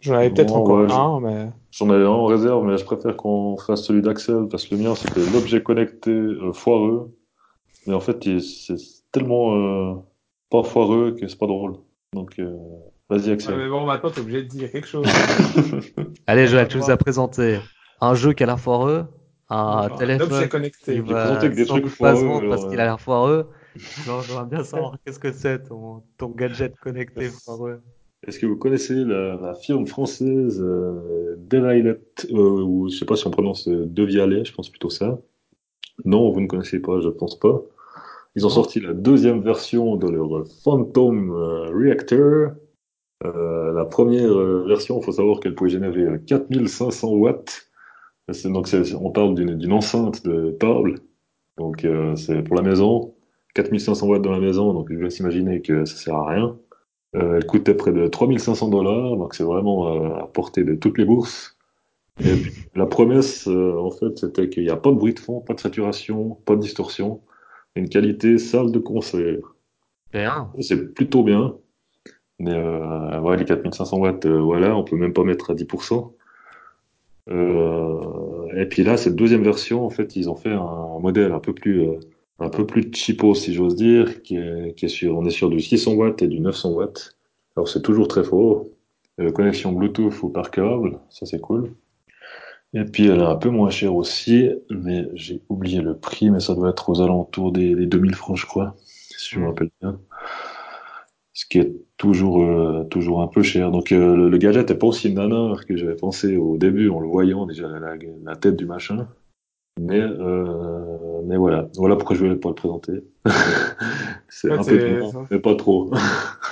J'en avais peut-être encore ouais, un, mais... J'en avais un en réserve, mais je préfère qu'on fasse celui d'Axel parce que le mien c'était l'objet connecté euh, foireux. Mais en fait, c'est tellement euh, pas foireux que c'est pas drôle. Donc, euh, vas-y, Axel. bon, maintenant, t'es obligé de dire quelque chose. Allez, Joël, tu nous as présenté un jeu qui a l'air foireux, un téléphone qui connecté. J'ai va que des trucs foireux, parce qu'il a l'air foireux. Alors, j'aimerais bien savoir qu'est-ce que c'est ton, ton gadget connecté foireux. Est-ce que vous connaissez la, la firme française euh, Delight, euh, ou je sais pas si on prononce euh, De Vialet, je pense plutôt ça. Non, vous ne connaissez pas, je pense pas. Ils ont sorti la deuxième version de leur Phantom euh, Reactor. Euh, la première version, il faut savoir qu'elle pouvait générer euh, 4500 watts. Donc c'est- on parle d'une d'une enceinte de table. Donc euh, c'est pour la maison. 4500 watts dans la maison, donc je vais s'imaginer que ça sert à rien. Euh, elle coûtait près de 3500 dollars, donc c'est vraiment euh, à portée de toutes les bourses. Et puis, la promesse, euh, en fait, c'était qu'il n'y a pas de bruit de fond, pas de saturation, pas de distorsion, une qualité salle de concert. Bien. C'est plutôt bien, mais ouais, les 4500 watts, voilà, on peut même pas mettre à 10%. Euh, et puis là, cette deuxième version, en fait, ils ont fait un modèle un peu plus, un peu plus cheapo, si j'ose dire, qui est, qui est sur, on est sur du 600 watts et du 900 watts. Alors c'est toujours très fort. Euh, connexion Bluetooth ou par câble, ça c'est cool. Et puis elle est un peu moins chère aussi, mais j'ai oublié le prix, mais ça doit être aux alentours des, des 2000 francs, je crois, si je me Mm. rappelle bien. Ce qui est toujours, euh, toujours un peu cher. Donc euh, le, le gadget n'est pas aussi nanar que j'avais pensé au début en le voyant déjà la, la tête du machin. Mais, euh, mais voilà, voilà pourquoi je voulais pas le présenter. c'est Ouais, un peu mais pas trop.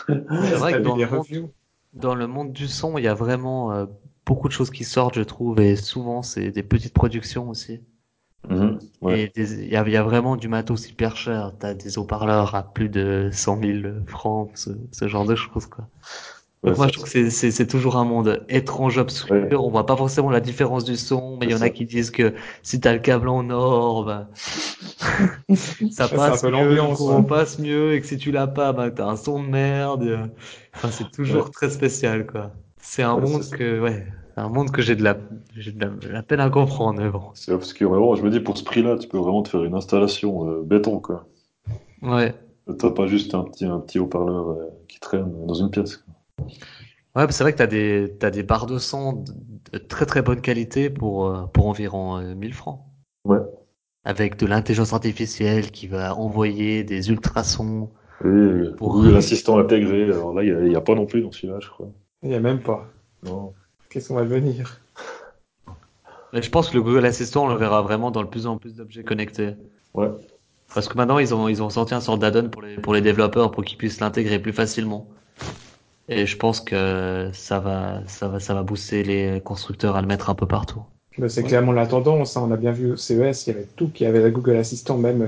C'est vrai que dans le monde- reviews Dans le monde du son, il y a vraiment euh, beaucoup de choses qui sortent, je trouve, et souvent c'est des petites productions aussi. Mhm, ouais. Et des- il y a, il y a vraiment du matos hyper cher. T'as des haut-parleurs à plus de 100 000 francs, ce, ce genre de choses, quoi. Donc Ouais, moi, je trouve que c'est- toujours un monde étrange, obscur. Ouais. On voit pas forcément la différence du son, mais il y en a qui disent que si t'as le câble en or, bah, ça passe mieux, ouais. passe mieux, et que si tu l'as pas, bah, t'as un son de merde. Enfin, c'est toujours très spécial, quoi. C'est un monde que, ouais, un monde que j'ai de la, j'ai de la, de la peine à comprendre, mais bon. C'est obscur. Mais bon, je me dis, pour ce prix-là, tu peux vraiment te faire une installation euh, béton, quoi. Ouais. T'as pas juste un petit, un petit haut-parleur euh, qui traîne dans une pièce. Ouais, bah, c'est vrai que t'as des, t'as des barres de son de, de très très bonne qualité pour, euh, pour environ euh, 1000 francs. Ouais. Avec de l'intelligence artificielle qui va envoyer des ultrasons. Et euh, Pour- Google Assistant intégré, alors là, il n'y a, pas non plus dans celui-là, je crois. Il y a même pas. Non. Qu'est-ce qu'on va devenir? Mais je pense que le Google Assistant, on le verra vraiment dans de plus en plus d'objets connectés. Ouais. Parce que maintenant, ils ont, ils ont sorti un sort d'add-on pour les, pour les développeurs pour qu'ils puissent l'intégrer plus facilement. Et je pense que ça va, ça va, ça va booster les constructeurs à le mettre un peu partout. Mais c'est clairement la tendance. hein. On a bien vu au CES, il y avait tout qui avait la Google Assistant, même euh,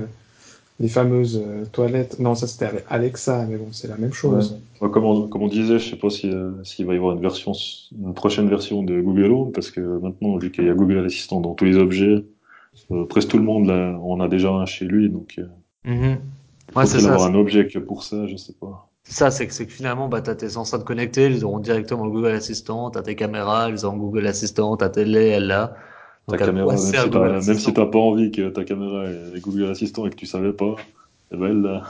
les fameuses euh, toilettes. Non, ça c'était avec Alexa, mais bon, c'est la même chose. Ouais, Comme on, comme on disait, je sais pas si, euh, s'il va y avoir une version, une prochaine version de Google Home, parce que maintenant, vu qu'il y a Google Assistant dans tous les objets, euh, presque tout le monde là, on a déjà un chez lui, donc c'est faut-il ça. avoir un objet que pour ça, je sais pas. C'est ça, c'est que, c'est que finalement, bah, t'as tes enceintes connectées, ils auront directement le Google Assistant, t'as tes caméras, ils auront Google Assistant, ta télé, elle là. Ta caméra, même si Google t'as, même si t'as pas envie que ta caméra ait Google Assistant et que tu savais pas, eh ben elle.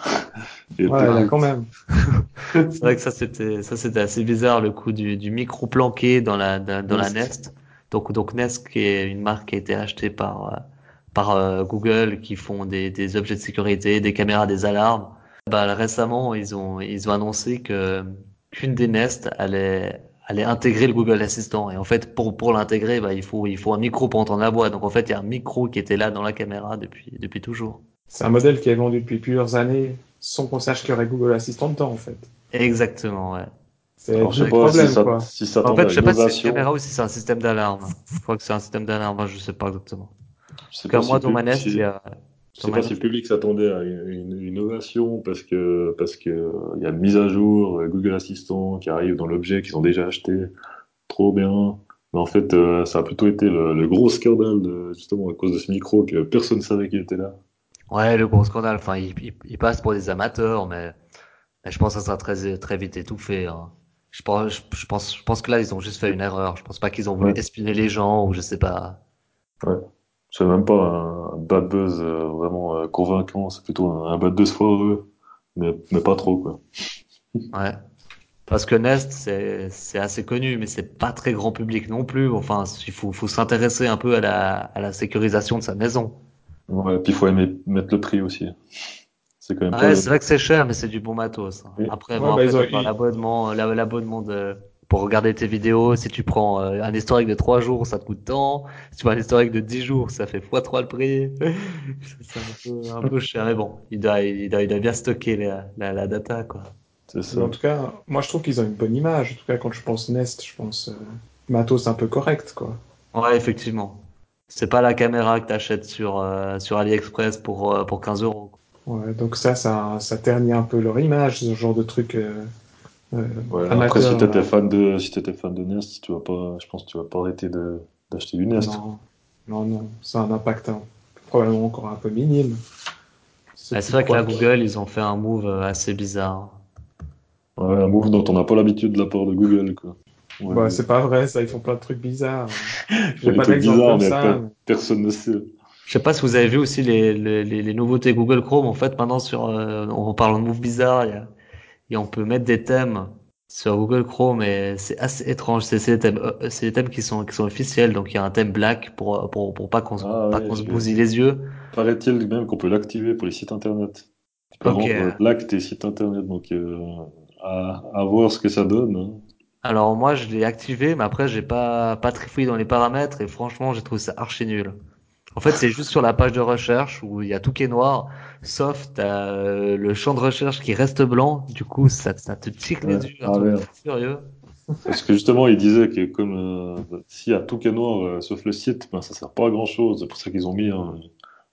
Et Ouais, là, quand même. C'est vrai que ça c'était ça c'était assez bizarre le coup du, du micro planqué dans la dans, dans la Nest. Nest. Donc donc Nest qui est une marque qui a été achetée par euh, par euh, Google qui font des des objets de sécurité, des caméras, des alarmes. Bah récemment ils ont ils ont annoncé que qu'une des Nest allait allait intégrer le Google Assistant et en fait pour pour l'intégrer bah il faut il faut un micro pour entendre la voix. Donc en fait il y a un micro qui était là dans la caméra depuis depuis toujours. C'est un modèle qui est vendu depuis plusieurs années sans qu'on sache qu'il y aurait Google Assistant dedans, en fait. Exactement ouais. C'est le pas problème, si ça, quoi. si ça En fait je sais pas si c'est une caméra ou si c'est un système d'alarme. Je crois que c'est un système d'alarme, je sais pas exactement. Je sais Comme pas moi, si dans ma Nest, si- il y a. Je sais pas si le public s'attendait à une, une- innovation parce que parce que il y a une mise à jour euh, Google Assistant qui arrive dans l'objet qu'ils ont déjà acheté, trop bien. Mais en fait, euh, ça a plutôt été le, le gros scandale de, justement à cause de ce micro que personne ne savait qu'il était là. Ouais, le gros scandale. Enfin, il, il, il passe pour des amateurs, mais, mais je pense que ça sera très, très vite étouffé. Hein. Je pense, je, je pense, je pense que là, ils ont juste fait une erreur. Je pense pas qu'ils ont voulu Ouais. espionner les gens ou je sais pas. C'est même pas un, un bad buzz euh, vraiment euh, convaincant, c'est plutôt un, un bad buzz foireux, mais, mais pas trop quoi. Ouais. Parce que Nest, c'est, c'est assez connu, mais c'est pas très grand public non plus. Enfin, il faut, faut s'intéresser un peu à la, à la sécurisation de sa maison. Ouais, puis il faut aimer mettre le prix aussi. C'est quand même Ouais, pas. c'est vrai que c'est cher, mais c'est du bon matos. hein. Après, Ouais, bon, bah, après, ils ont- l'abonnement, la- l'abonnement de, pour regarder tes vidéos. Si tu prends euh, un historique de 3 jours, ça te coûte tant. Si tu prends un historique de 10 jours, ça fait x3 le prix. c'est un peu, un peu cher, mais bon, il doit, il doit, il doit bien stocker la, la, la data, quoi. Ça. en tout cas, moi, je trouve qu'ils ont une bonne image. En tout cas, quand je pense Nest, je pense euh, matos un peu correct, quoi. Ouais, effectivement. C'est pas la caméra que t'achètes sur, euh, sur AliExpress pour, euh, pour 15 euros. Ouais, donc ça, ça, ça ternit un peu leur image, ce genre de truc Ouais, amateur. après, si t'étais là. fan de, si t'étais fan de Nest, tu vas pas, je pense que tu vas pas arrêter d'acheter du Nest. Non, non, non, ça a un impact hein, probablement encore un peu minime. Ouais, C'est vrai que là, Google, ils ont fait un move euh, assez bizarre. Ouais, un move dont on n'a pas l'habitude de la part de Google, quoi. Ouais, Ouais, c'est pas vrai, ça, ils font plein de trucs bizarres. J'ai pas d'exemple comme mais ça. per- mais- personne ne sait. Je sais pas si vous avez vu aussi les, les, les, les nouveautés Google Chrome. En fait, maintenant, sur, euh, en parlant de move bizarre, il y a, et on peut mettre des thèmes sur Google Chrome et c'est assez étrange. C'est des thèmes, euh, c'est des thèmes qui sont, qui sont officiels. Donc, il y a un thème black pour, pour, pour pas qu'on se, Ah pas ouais, qu'on se je- bousille les yeux. Paraît-il même qu'on peut l'activer pour les sites internet. Tu peux rendre black tes sites internet, donc euh, à, à voir ce que ça donne. hein. Alors, moi, je l'ai activé, mais après, j'ai pas, pas trifouillé dans les paramètres et franchement, j'ai trouvé ça archi nul. En fait, c'est juste sur la page de recherche où il y a tout qui est noir, sauf euh, le champ de recherche qui reste blanc. Du coup, ça, ça te tique les Ouais. yeux, un Ah furieux. Parce que justement, il disait que comme euh, s'il y a tout qui est noir euh, sauf le site, ben, ça sert pas à grand chose. C'est pour ça qu'ils ont mis un,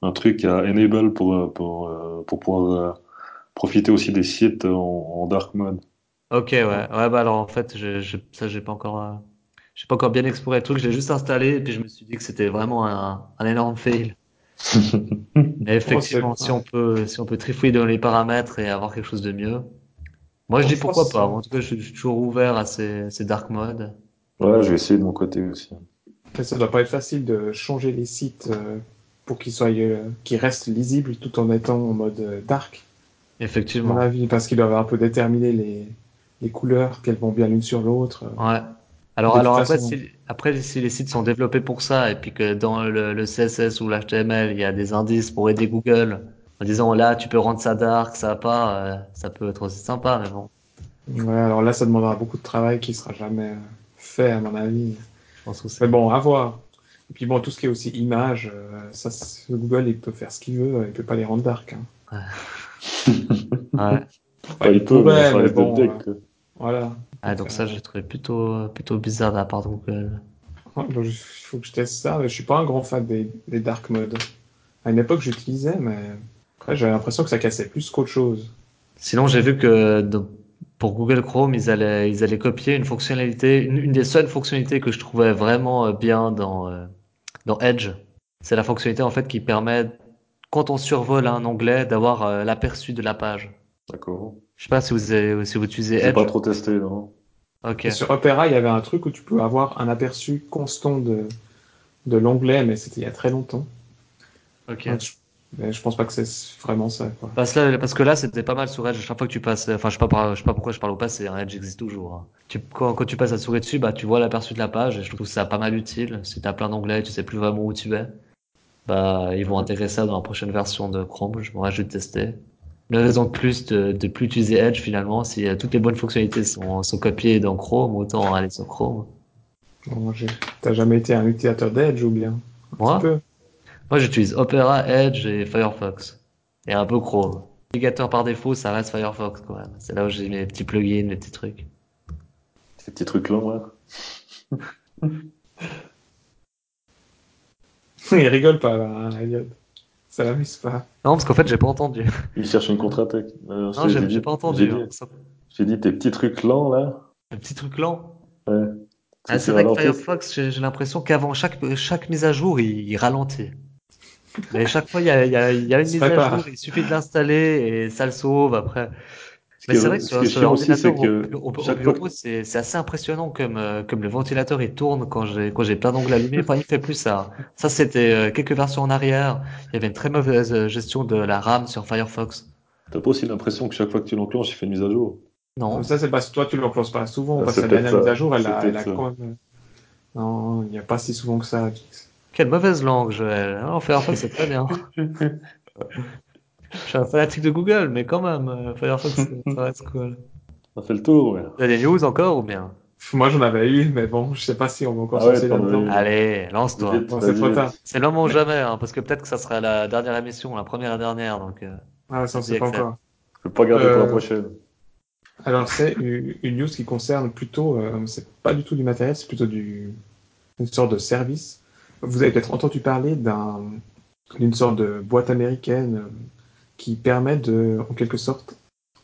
un truc à enable pour, euh, pour, euh, pour pouvoir profiter aussi des sites en, en dark mode. Ok, ouais, ouais, bah alors en fait, je, je, ça, j'ai pas encore, euh, j'ai pas encore bien exploré le truc. J'ai juste installé et puis je me suis dit que c'était vraiment un, un énorme fail. Mais effectivement, si on peut, si on peut trifouiller dans les paramètres et avoir quelque chose de mieux. Moi, je dis je pourquoi pas. En tout cas, je, suis- je toujours ouvert à ces, ces dark modes. Ouais, je vais essayer de mon côté aussi. Après, ça doit pas être facile de changer les sites euh, pour qu'ils soient, euh, qu'ils restent lisibles tout en étant en mode euh, dark. À mon Effectivement. avis, parce qu'ils doivent un peu déterminer les, les couleurs, qu'elles vont bien l'une sur l'autre. Ouais. Alors, De alors après, si, après, si les sites sont développés pour ça et puis que dans le, le CSS ou l'HTML, il y a des indices pour aider Google en disant là, tu peux rendre ça dark, ça va pas, euh, ça peut être aussi sympa, mais bon, Ouais, alors là, ça demandera beaucoup de travail qui sera jamais fait, à mon avis. je pense. Mais bon, à voir. Et puis bon, tout ce qui est aussi image, euh, ça, c'est- Google, il peut faire ce qu'il veut, il peut pas les rendre dark. Hein. Ouais. Enfin, il peut, mais mais bon, euh, voilà. Ah, donc ça, j'ai trouvé plutôt, plutôt bizarre de la part de Google. Ouais, il faut que je teste ça. Je suis pas un grand fan des, des dark modes. À une époque, j'utilisais, mais après, j'avais l'impression que ça cassait plus qu'autre chose. Sinon, j'ai vu que donc, pour Google Chrome, ils allaient, ils allaient copier une fonctionnalité, une, une des seules fonctionnalités que je trouvais vraiment euh, bien dans, euh, dans Edge. C'est la fonctionnalité en fait qui permet, quand on survole un onglet, d'avoir euh, l'aperçu de la page. D'accord. Je sais pas si vous, avez- si vous utilisez J'ai Edge. pas trop testé, non. Ok. Et sur Opera, il y avait un truc où tu peux avoir un aperçu constant de, de l'onglet, mais c'était il y a très longtemps. Ok. Donc, je, mais je pense pas que c'est vraiment ça. Quoi. Parce, là, parce que là, c'était pas mal sur Edge. Chaque fois que tu passes, enfin, je sais pas, je sais pas pourquoi je parle au passé. Hein, Edge existe toujours. hein. Tu, quand, quand tu passes la souris dessus, bah, tu vois l'aperçu de la page. Et je trouve ça pas mal utile. Si t'as plein d'onglets, tu sais plus vraiment où tu es. Bah, ils vont intégrer ça dans la prochaine version de Chrome. Je m'aurais juste testé. Une raison de plus de, de plus utiliser Edge finalement, si euh, toutes les bonnes fonctionnalités sont, sont copiées dans Chrome, autant aller sur Chrome. Bon, T'as jamais été un utilisateur d'Edge ou bien? Un Moi, moi j'utilise Opera, Edge et Firefox. Et un peu Chrome. Navigateur par défaut, ça reste Firefox quand même. C'est là où j'ai mes petits plugins, mes petits trucs. Ces petits trucs là, ouais. Il rigole pas, là, hein, Elliot. Ça l'amuse pas. Non, parce qu'en fait, j'ai pas entendu. Il cherche une contre-attaque. Euh, Non, j'ai dit- j'ai pas J'ai entendu. dit, hein. Ça- j'ai dit tes petits trucs lents, là. Un petit truc lent. Ouais. Ah, c'est vrai que Firefox, j'ai j'ai l'impression qu'avant chaque, chaque mise à jour, il, il ralentit. Mais chaque fois, il y a, il y a, il y a une Se mise à jour, il suffit de l'installer et ça le sauve après. Mais qui c'est est- vrai que sur, l'ordinateur, c'est au, bureau, c'est assez impressionnant comme, euh, comme le ventilateur il tourne quand j'ai quand j'ai plein d'onglets allumés. Enfin, il fait plus ça. Ça, c'était euh, quelques versions en arrière. Il y avait une très mauvaise euh, gestion de la RAM sur Firefox. T'as pas aussi l'impression que chaque fois que tu l'enclenches, il fait une mise à jour? Non. Ça, c'est parce que toi, tu l'enclenches pas souvent, Ah, parce c'est que la dernière mise à jour, elle a, elle a quand même... Non, il n'y a pas si souvent que ça. Quelle mauvaise langue, Joël. Alors, Firefox, c'est très bien. Je suis un fanatique de Google, mais quand même, euh, Firefox, ça reste cool. On a fait le tour, ouais. Il y a des news encore ou bien? Moi, j'en avais eu, mais bon, je sais pas si on va encore Ah ouais, là-dedans. Allez, lance-toi. C'est trop tard. C'est le moment ou jamais, hein, parce que peut-être que ça sera la dernière émission, la première et dernière, donc euh, Ah, ça, on sait pas encore. Je peux pas garder pour Euh, la prochaine. Alors, c'est une une news qui concerne plutôt, euh, c'est pas du tout du matériel, c'est plutôt du, une sorte de service. Vous avez peut-être entendu parler d'un, d'une sorte de boîte américaine euh, qui permet de, en quelque sorte,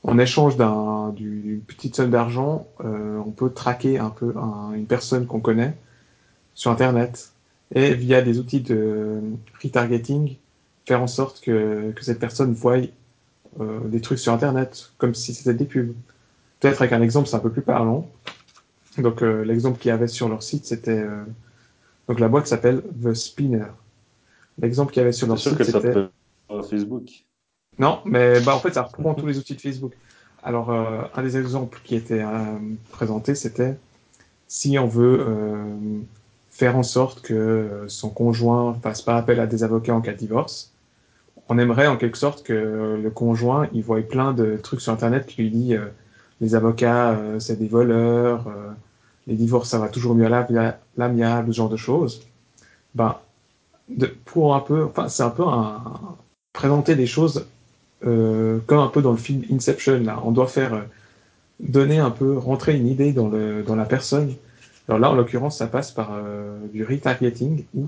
en échange d'un, du- d'une petite somme d'argent, euh, on peut traquer un peu un- une personne qu'on connaît sur Internet et via des outils de retargeting, faire en sorte que, que cette personne voie euh, des trucs sur Internet, comme si c'était des pubs. Peut-être avec un exemple, c'est un peu plus parlant. Donc euh, l'exemple qu'il y avait sur leur site, c'était donc la boîte s'appelle The Spinner. L'exemple qu'il y avait sur leur site, c'était Facebook. Non, mais bah en fait ça reprend tous les outils de Facebook. Alors euh, un des exemples qui était euh, présenté, c'était si on veut euh, faire en sorte que euh, son conjoint fasse pas appel à des avocats en cas de divorce, on aimerait en quelque sorte que le conjoint il voit plein de trucs sur internet qui lui dit les avocats c'est des voleurs, les divorces ça va toujours mieux à l'ami- l'amiable, ce genre de choses. Ben de, pour un peu, enfin c'est un peu un présenter des choses euh, comme un peu dans le film Inception là, on doit faire euh, donner un peu rentrer une idée dans le dans la personne. Alors là en l'occurrence ça passe par euh, du retargeting où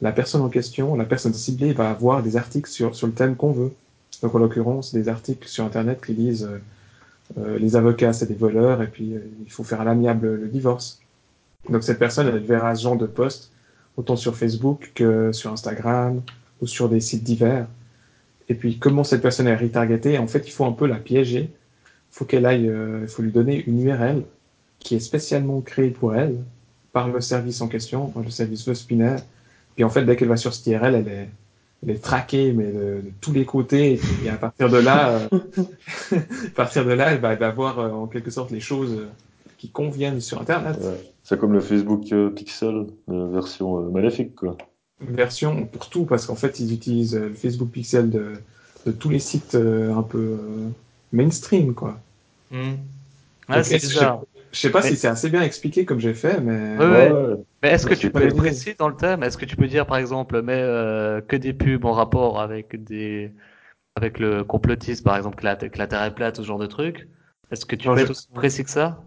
la personne en question, la personne ciblée va avoir des articles sur sur le thème qu'on veut. Donc en l'occurrence des articles sur internet qui disent les avocats c'est des voleurs et puis il faut faire à l'amiable le divorce. Donc cette personne elle verra ce genre de post autant sur Facebook que sur Instagram ou sur des sites divers. Et puis comment cette personne est retargetée, en fait il faut un peu la piéger. Il faut qu'elle aille, euh, il faut lui donner une URL qui est spécialement créée pour elle par le service en question, le service The Spinner. Puis en fait dès qu'elle va sur cette URL, elle est, elle est traquée mais de, de tous les côtés. Et, à partir de là, euh, à partir de là, elle va, elle euh, en quelque sorte les choses euh, qui conviennent sur Internet. C'est comme le Facebook euh, Pixel, euh, version euh, maléfique, quoi. Version pour tout parce qu'en fait ils utilisent euh, le Facebook Pixel de, de tous les sites euh, un peu euh, mainstream quoi. Ouais, c'est bizarre. Je sais pas Mais- si c'est assez bien expliqué comme j'ai fait, mais Ouais, ouais. ouais. Mais est-ce que tu peux être précis dans le thème? Est-ce que tu peux dire, par exemple, mais euh, que des pubs en rapport avec des avec le complotisme, par exemple, que la, que la Terre est plate, ce genre de truc? Est-ce que tu Non, peux je- être aussi précis que ça?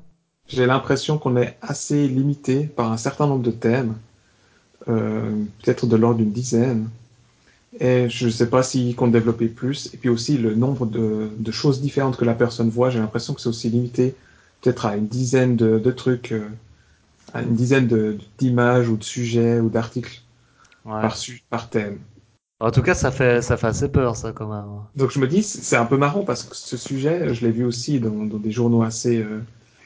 j'ai l'impression qu'on est assez limité par un certain nombre de thèmes, peut-être de l'ordre d'une dizaine. Et je ne sais pas s'ils comptent développer plus. Et puis aussi le nombre de, de choses différentes que la personne voit, j'ai l'impression que c'est aussi limité peut-être à une dizaine de, de trucs, euh, à une dizaine d'images ou de sujets ou d'articles Ouais. par, thème. En tout cas, ça fait, ça fait assez peur, ça, quand même. Donc je me dis, c'est un peu marrant parce que ce sujet, je l'ai vu aussi dans, dans des journaux assez euh,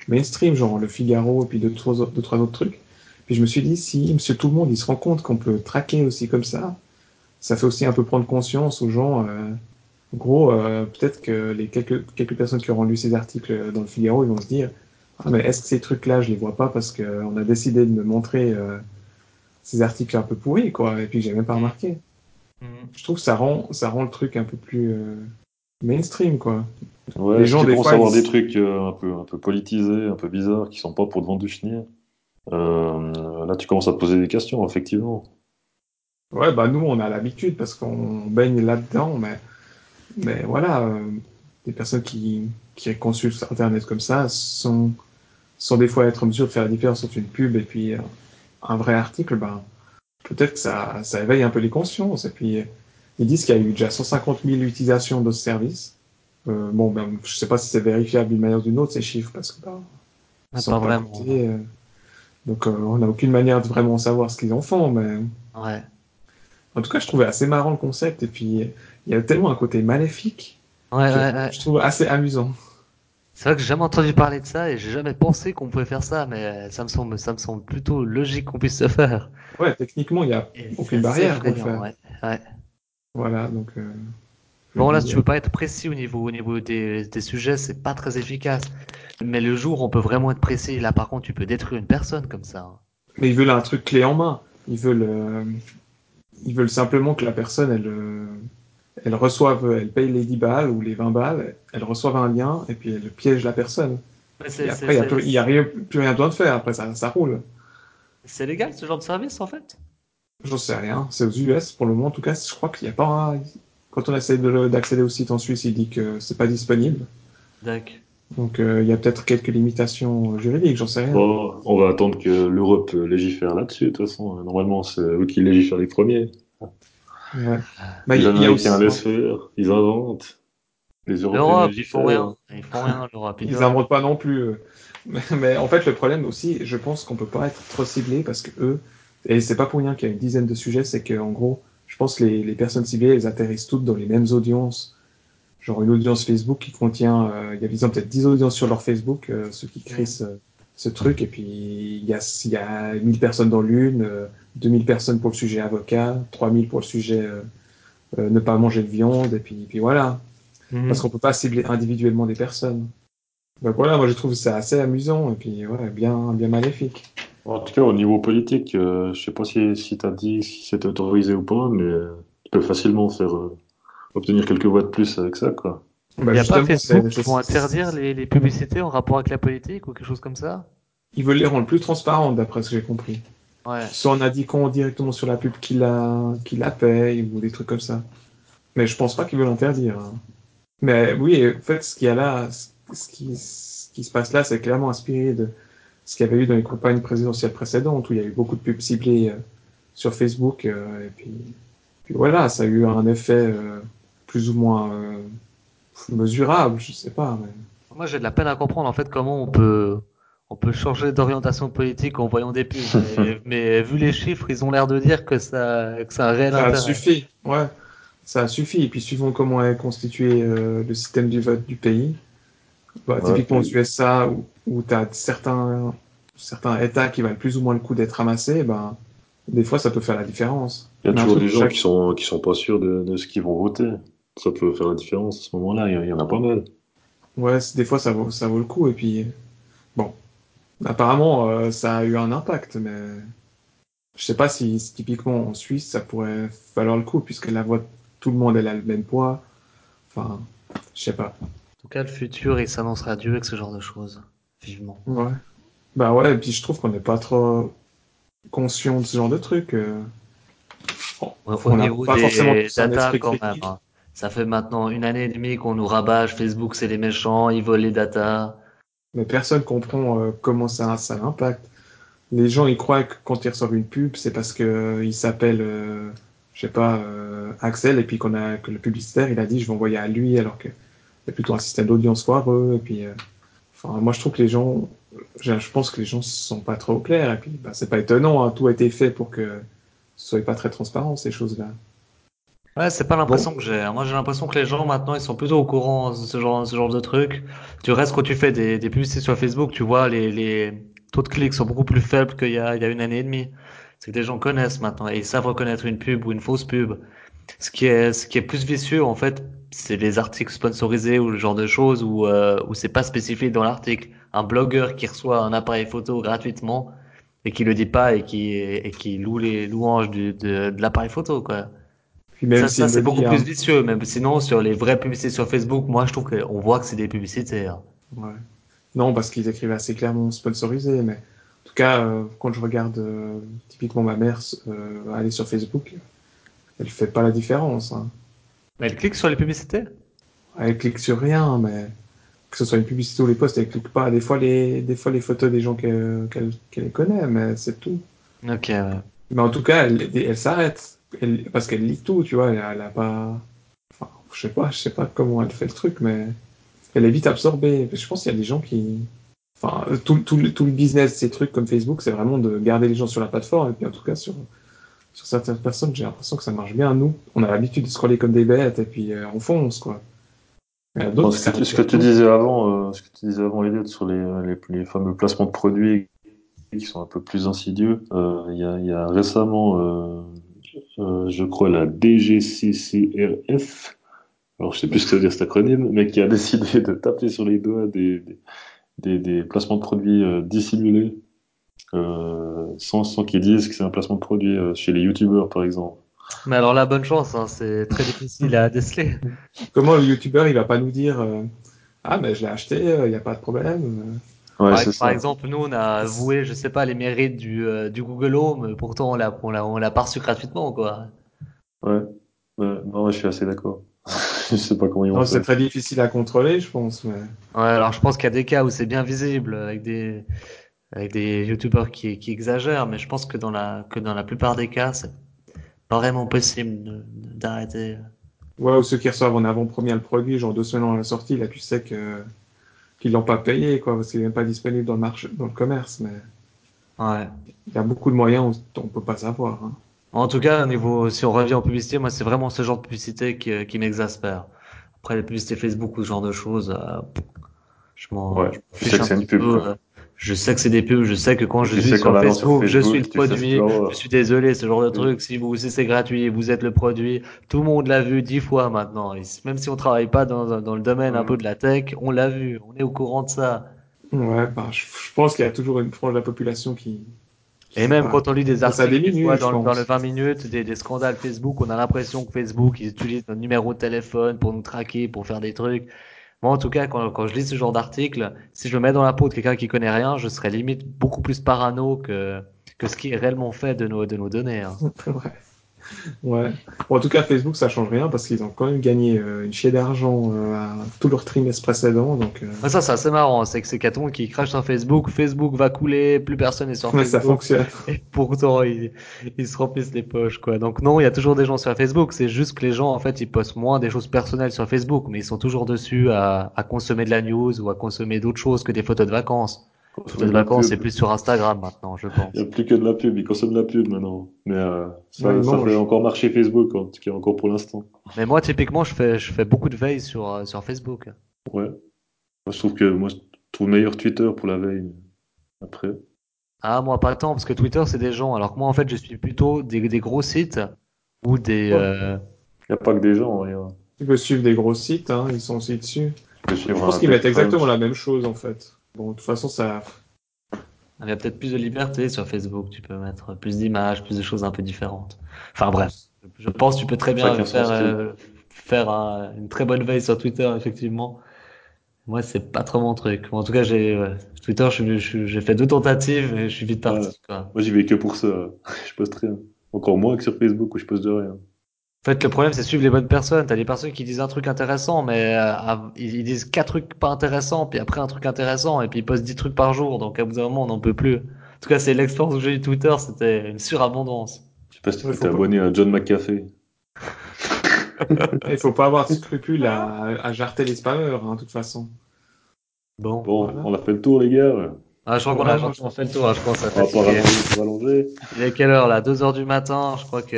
mainstream, genre Le Figaro et puis deux, trois, deux, trois autres trucs. Puis je me suis dit, si Monsieur Tout le Monde, il se rend compte qu'on peut traquer aussi comme ça, ça fait aussi un peu prendre conscience aux gens. euh, en gros, euh, peut-être que les quelques, quelques personnes qui auront lu ces articles dans Le Figaro, ils vont se dire, ah mais est-ce que ces trucs-là, je les vois pas parce qu'on a décidé de me montrer euh, ces articles un peu pourris, quoi, et puis que j'ai même pas remarqué je trouve que ça rend, ça rend le truc un peu plus euh, mainstream, quoi. Ouais, Les gens, des fois, à avoir ils- des trucs euh, un peu, un peu politisés, un peu bizarres, qui sont pas pour devant du chenille. Euh, là, tu commences à te poser des questions, effectivement. Ouais, bah nous, on a l'habitude parce qu'on baigne là-dedans, mais, mais voilà, euh, des personnes qui, qui consultent Internet comme ça sont, sont des fois être en mesure de faire la différence entre une pub et puis euh, un vrai article, ben, peut-être que ça, ça éveille un peu les consciences. Et puis, ils disent qu'il y a eu déjà 150 000 utilisations de ce service. Euh, bon, ben, je sais pas si c'est vérifiable d'une manière ou d'une autre, ces chiffres, parce que, ben, Ah, sont pas vraiment. euh, donc, euh, on n'a aucune manière de vraiment savoir ce qu'ils en font, mais Ouais. en tout cas, je trouvais assez marrant le concept. Et puis, il y a tellement un côté maléfique Ouais, que ouais, ouais. je trouve assez amusant. C'est vrai que j'ai jamais entendu parler de ça et j'ai jamais pensé qu'on pouvait faire ça, mais ça me semble, ça me semble plutôt logique qu'on puisse le faire. Ouais, techniquement, il n'y a Et aucune barrière effrayant, faire. ouais. Ouais. Voilà, donc. euh, Bon, là, si tu veux pas être précis au niveau, au niveau des, des sujets, c'est pas très efficace. Mais le jour, on peut vraiment être précis. Là, par contre, tu peux détruire une personne comme ça. hein. Mais ils veulent un truc clé en main. Ils veulent, euh, ils veulent simplement que la personne, elle, euh, elle reçoive, elle paye les 10 balles ou les 20 balles, elle reçoive un lien et puis elle piège la personne. Et après, il n'y a, rien, plus rien besoin de faire. Après, ça, ça roule. c'est légal ce genre de service en fait? J'en sais rien. C'est aux US pour le moment. En tout cas, je crois qu'il n'y a pas. un- Quand on essaie d'accéder au site en Suisse, il dit que c'est pas disponible. D'accord. Donc euh, il y a peut-être quelques limitations juridiques, j'en sais rien. Bon, on va attendre que l'Europe légifère là-dessus, de toute façon. Normalement, c'est eux qui légifèrent les premiers. Ouais. Bah, les il y a- il y a aussi- Américains laissent faire, ils inventent. Les Européens L'Europe, ils font rien. Ils font rien, l'Europe. Ils doivent- inventent pas non plus. Mais, mais en fait, le problème aussi, je pense qu'on peut pas être trop ciblé parce que eux, et c'est pas pour rien qu'il y a une dizaine de sujets, c'est que en gros, je pense que les, les personnes ciblées, elles atterrissent toutes dans les mêmes audiences. Genre une audience Facebook qui contient, euh, il y a disons peut-être 10 audiences sur leur Facebook, euh, ceux qui créent ce, ce truc, et puis il y a, il y a 1000 personnes dans l'une, euh, 2000 personnes pour le sujet avocat, 3000 pour le sujet euh, euh, ne pas manger de viande, et puis, puis voilà. Mhm. parce qu'on peut pas cibler individuellement des personnes. Donc voilà, moi je trouve ça assez amusant et puis ouais, bien, bien maléfique. En tout cas, au niveau politique, euh, je sais pas si, si tu as dit si c'était autorisé ou pas, mais euh, tu peux facilement faire euh, obtenir quelques voix de plus avec ça, quoi. Bah, Il n'y a pas Facebook qui vont interdire les, les publicités en rapport avec la politique ou quelque chose comme ça? Ils veulent les rendre plus transparentes d'après ce que j'ai compris. Ouais. Soit en indiquant directement sur la pub qui la, qui la paye ou des trucs comme ça. Mais je pense pas qu'ils veulent interdire. hein. Mais oui, en fait, ce qu'il y a là, ce qui, ce qui se passe là, c'est clairement inspiré de ce qu'il y avait eu dans les campagnes présidentielles précédentes où il y a eu beaucoup de pubs ciblées euh, sur Facebook euh, et puis, puis voilà, ça a eu un effet euh, plus ou moins euh, mesurable, je sais pas. Mais... Moi, j'ai de la peine à comprendre en fait comment on peut on peut changer d'orientation politique en voyant des pubs. mais, mais vu les chiffres, ils ont l'air de dire que ça que ça a un réel Ça intérêt. suffit, ouais. Ça suffit. Et puis, suivant comment est constitué euh, le système du vote du pays, bah, Ouais, typiquement aux USA, où, où tu as certains, certains États qui valent plus ou moins le coup d'être ramassés, ben, des fois, ça peut faire la différence. Il y a toujours des gens chaque- qui sont, qui sont pas sûrs de, de ce qu'ils vont voter. Ça peut faire la différence à ce moment-là, il y, en- il y en a pas mal. Ouais, des fois, ça vaut, ça vaut le coup. Et puis, bon, apparemment, euh, ça a eu un impact, mais je sais pas si, typiquement en Suisse, ça pourrait valoir le coup, puisque la voix de tout le monde, elle a le même poids. Enfin, je sais pas. En tout cas, le futur, il s'annonce radieux avec ce genre de choses. Vivement. Ouais. Bah ouais, et puis je trouve qu'on n'est pas trop conscient de ce genre de truc. euh. Bon, Au, on n'a pas des forcément un data, quand même. hein. Ça fait maintenant une année et demie qu'on nous rabâche Facebook, c'est les méchants, ils volent les datas. mais personne comprend euh, comment ça, ça impacte. Les gens, ils croient que quand ils reçoivent une pub, c'est parce que euh, il s'appelle, euh, je sais pas, euh, Axel, et puis qu'on a que le publicitaire, il a dit, je vais envoyer à lui, alors que c'est plutôt un système d'audience foireux. Et puis, euh, enfin, moi, je trouve que les gens, je, pense que les gens sont pas trop clairs. Et puis, bah, c'est pas étonnant, hein, tout a été fait pour que ce soit pas très transparent ces choses-là. Ouais, c'est pas l'impression que j'ai. Moi, j'ai l'impression que les gens maintenant, ils sont plutôt au courant de ce genre, ce genre de truc. Du reste, quand tu fais des, des publicités sur Facebook, tu vois, les, les taux de clics sont beaucoup plus faibles qu'il y a, il y a une année et demie. C'est que les gens connaissent maintenant et ils savent reconnaître une pub ou une fausse pub. Ce qui est, ce qui est plus vicieux, en fait, c'est les articles sponsorisés ou le genre de choses où, euh, où c'est pas spécifié dans l'article. Un blogueur qui reçoit un appareil photo gratuitement et qui le dit pas et qui, et qui loue les louanges du, de, de l'appareil photo, quoi. Puis même ça, c'est beaucoup hein, plus vicieux. Même sinon, sur les vraies publicités sur Facebook, moi, je trouve qu'on voit que c'est des publicités. hein. Ouais. Non, parce qu'ils écrivent assez clairement sponsorisé, mais en tout cas, euh, quand je regarde euh, typiquement ma mère euh, aller sur Facebook, elle fait pas la différence. Hein. Mais elle clique sur les publicités? Elle clique sur rien, mais que ce soit une publicité ou les posts, elle clique pas. Des fois, les, des fois, les photos des gens qu'elle qu'elle connaît, mais c'est tout. Ok, ouais. Mais en tout cas, elle, elle s'arrête. Elle- parce qu'elle lit tout, tu vois. Elle, elle a pas. Enfin, je sais pas, je sais pas comment elle fait le truc, mais elle est vite absorbée. Je pense qu'il y a des gens qui. Enfin, tout, tout, le- tout le business, ces trucs comme Facebook, c'est vraiment de garder les gens sur la plateforme. Et puis en tout cas, sur, sur certaines personnes, j'ai l'impression que ça marche bien. Nous, on a l'habitude de scroller comme des bêtes et puis euh, on fonce, quoi. Bon, ce, que tu, ce que retire tu tout. disais avant, euh, ce que tu disais avant, Elliot, sur les, les, les fameux placements de produits qui sont un peu plus insidieux, euh, il y, a, il y a récemment, euh, je crois, la DGCCRF, alors je sais plus ce que ça veut dire cet acronyme, mais qui a décidé de taper sur les doigts des, des, des, des placements de produits euh, dissimulés, euh, sans, sans qu'ils disent que c'est un placement de produit euh, chez les youtubeurs, par exemple. Mais alors là, bonne chance, hein, c'est très difficile à déceler. Comment le youtubeur, il va pas nous dire euh, Ah, mais je l'ai acheté, il n'y a pas de problème. Ouais, par, exemple, nous, on a avoué, je sais pas, les mérites du, euh, du Google Home, pourtant on l'a, on l'a, on l'a pas reçu gratuitement, quoi. Ouais. Ouais, non, je suis assez d'accord. je sais pas comment ils vont Non, c'est très difficile à contrôler, je pense. Mais... Ouais, alors je pense qu'il y a des cas où c'est bien visible, avec des, avec des youtubeurs qui, qui exagèrent, mais je pense que dans la, que dans la plupart des cas, c'est pas vraiment possible de- de- d'arrêter. Ouais, ou ceux qui reçoivent en avant-première le produit, genre deux semaines avant la sortie, là tu sais que qu'ils l'ont pas payé, quoi, parce qu'il n'est même pas disponible dans le marché, dans le commerce, mais Ouais. il y a beaucoup de moyens où on peut pas savoir. Hein. En tout cas, au niveau, si on revient en publicité, moi, c'est vraiment ce genre de publicité qui, qui m'exaspère. Après, les publicités Facebook ou ce genre de choses, euh, je m'en Ouais, je fiche sais que un c'est une petit pub, peu, quoi. euh, Je sais que c'est des pubs, je sais que quand je Tu suis sur Facebook, je suis le produit, je suis désolé, ce genre de truc. Si vous, si c'est gratuit, vous êtes le produit. Tout le monde l'a vu dix fois maintenant. Et même si on travaille pas dans, dans le domaine un Ouais. peu de la tech, on l'a vu. On est au courant de ça. Ouais, bah, je, je pense qu'il y a toujours une frange de la population qui. qui Et même pas. quand on lit des articles, des dans, le- dans le 20 minutes, des, des scandales Facebook, on a l'impression que Facebook, ils utilisent notre numéro de téléphone pour nous traquer, pour faire des trucs. Moi, en tout cas, quand, je lis ce genre d'article, si je me mets dans la peau de quelqu'un qui connaît rien, je serais limite beaucoup plus parano que, que ce qui est réellement fait de nos, de nos données. hein. Ouais. Bon, en tout cas, Facebook, ça change rien parce qu'ils ont quand même gagné euh, une chier d'argent euh, à tout leur trimestre précédent, donc euh, Ah, ça, c'est marrant. C'est que c'est monde qui crache sur Facebook, Facebook va couler, plus personne n'est sur ouais, ça Facebook. fonctionne. Et pourtant, ils, ils se remplissent les poches, quoi. Donc non, il y a toujours des gens sur Facebook. C'est juste que les gens, en fait, ils postent moins des choses personnelles sur Facebook, mais ils sont toujours dessus à, à consommer de la news ou à consommer d'autres choses que des photos de vacances. De vacances, c'est plus sur Instagram maintenant, je pense. Il n'y a plus que de la pub, ils consomment de la pub maintenant. Mais euh, ça, Ouais, ça fait encore marcher Facebook, en tout cas encore pour l'instant. Mais moi, typiquement, je fais, je fais beaucoup de veille sur, euh, sur Facebook. Ouais. Moi, je trouve que moi, je trouve meilleur Twitter pour la veille. Après. Ah, moi, pas tant, parce que Twitter, c'est des gens. Alors que moi, en fait, je suis plutôt des, des gros sites ou des, Ouais. euh, Il n'y a pas que des gens. hein, y a- Tu peux suivre des gros sites, hein, ils sont aussi dessus. Je suivre pense qu'ils mettent exactement la même chose en fait. Bon, de toute façon, ça. Il y a peut-être plus de liberté sur Facebook. Tu peux mettre plus d'images, plus de choses un peu différentes. Enfin bref, je pense que tu peux très bien faire, euh, faire un- une très bonne veille sur Twitter, effectivement. Moi, c'est pas trop mon truc. En tout cas, j'ai ouais, Twitter, j'ai fait deux tentatives et je suis vite parti. Ouais. Quoi. Moi, j'y vais que pour ça. je poste rien. Encore moins que sur Facebook où je poste de rien. En fait, le problème, c'est suivre les bonnes personnes. T'as des personnes qui disent un truc intéressant, mais euh, ils disent quatre trucs pas intéressants, puis après un truc intéressant, et puis ils postent 10 trucs par jour. Donc, à bout d'un moment, on n'en peut plus. En tout cas, c'est l'expérience que j'ai eu Twitter, c'était une surabondance. Je sais pas si tu Ouais, t'es pas- abonné à John McAfee. Il faut pas avoir de scrupules à, à jarter les spammers, hein, de toute façon. Bon. Bon, Voilà. on a fait le tour, les gars. Ah, je crois qu'on a fait le tour. hein. Je pense à On va pas rallonger. Il est quelle heure là? 2 heures du matin. Je crois que.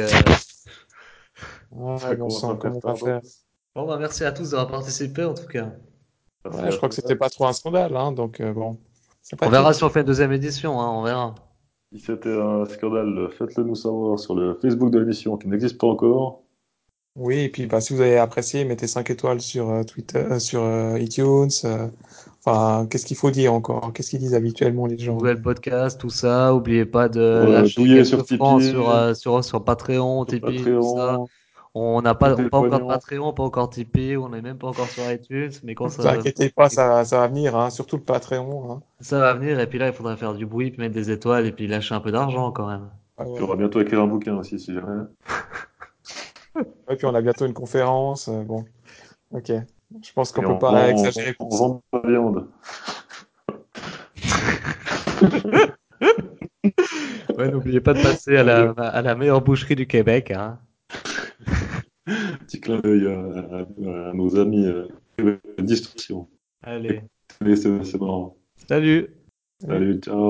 Ouais, bon commence sang, à comment on faire va faire Bon, bah, merci à tous d'avoir participé en tout cas. Ouais, Je crois que c'était pas trop un scandale, hein, donc euh, bon. On verra si on fait une deuxième édition. Hein, on verra. Si c'était un scandale, faites-le nous savoir sur le Facebook de l'émission qui n'existe pas encore. Oui, et puis bah, si vous avez apprécié, mettez 5 étoiles sur euh, Twitter, euh, sur euh, iTunes. euh, Enfin, qu'est-ce qu'il faut dire encore? Qu'est-ce qu'ils disent habituellement les gens? Google Podcast, tout ça. Oubliez pas de Ouais, lâcher sur sur, euh, sur, sur Patreon, Sur Tipeee, tout ça. On n'a pas, on encore. Patreon, pas encore Tipeee, on n'est même pas encore sur iTunes, mais quand Ne ça, vous inquiétez pas, ça, ça va venir, hein, surtout le Patreon. Hein. ça va venir, et puis là, il faudra faire du bruit, puis mettre des étoiles, et puis lâcher un peu d'argent quand même. Ah ouais. On va bientôt écrire un bouquin aussi, si jamais. Et puis on a bientôt une conférence. euh, bon, ok. Je pense qu'on peut on pas vend- exagérer On vend de la viande. Ouais, n'oubliez pas de passer à la, à la meilleure boucherie du Québec, hein. Petit clin d'œil à, nos amis euh, Distorsion. Allez. C'est marrant. Salut! Allez, ciao.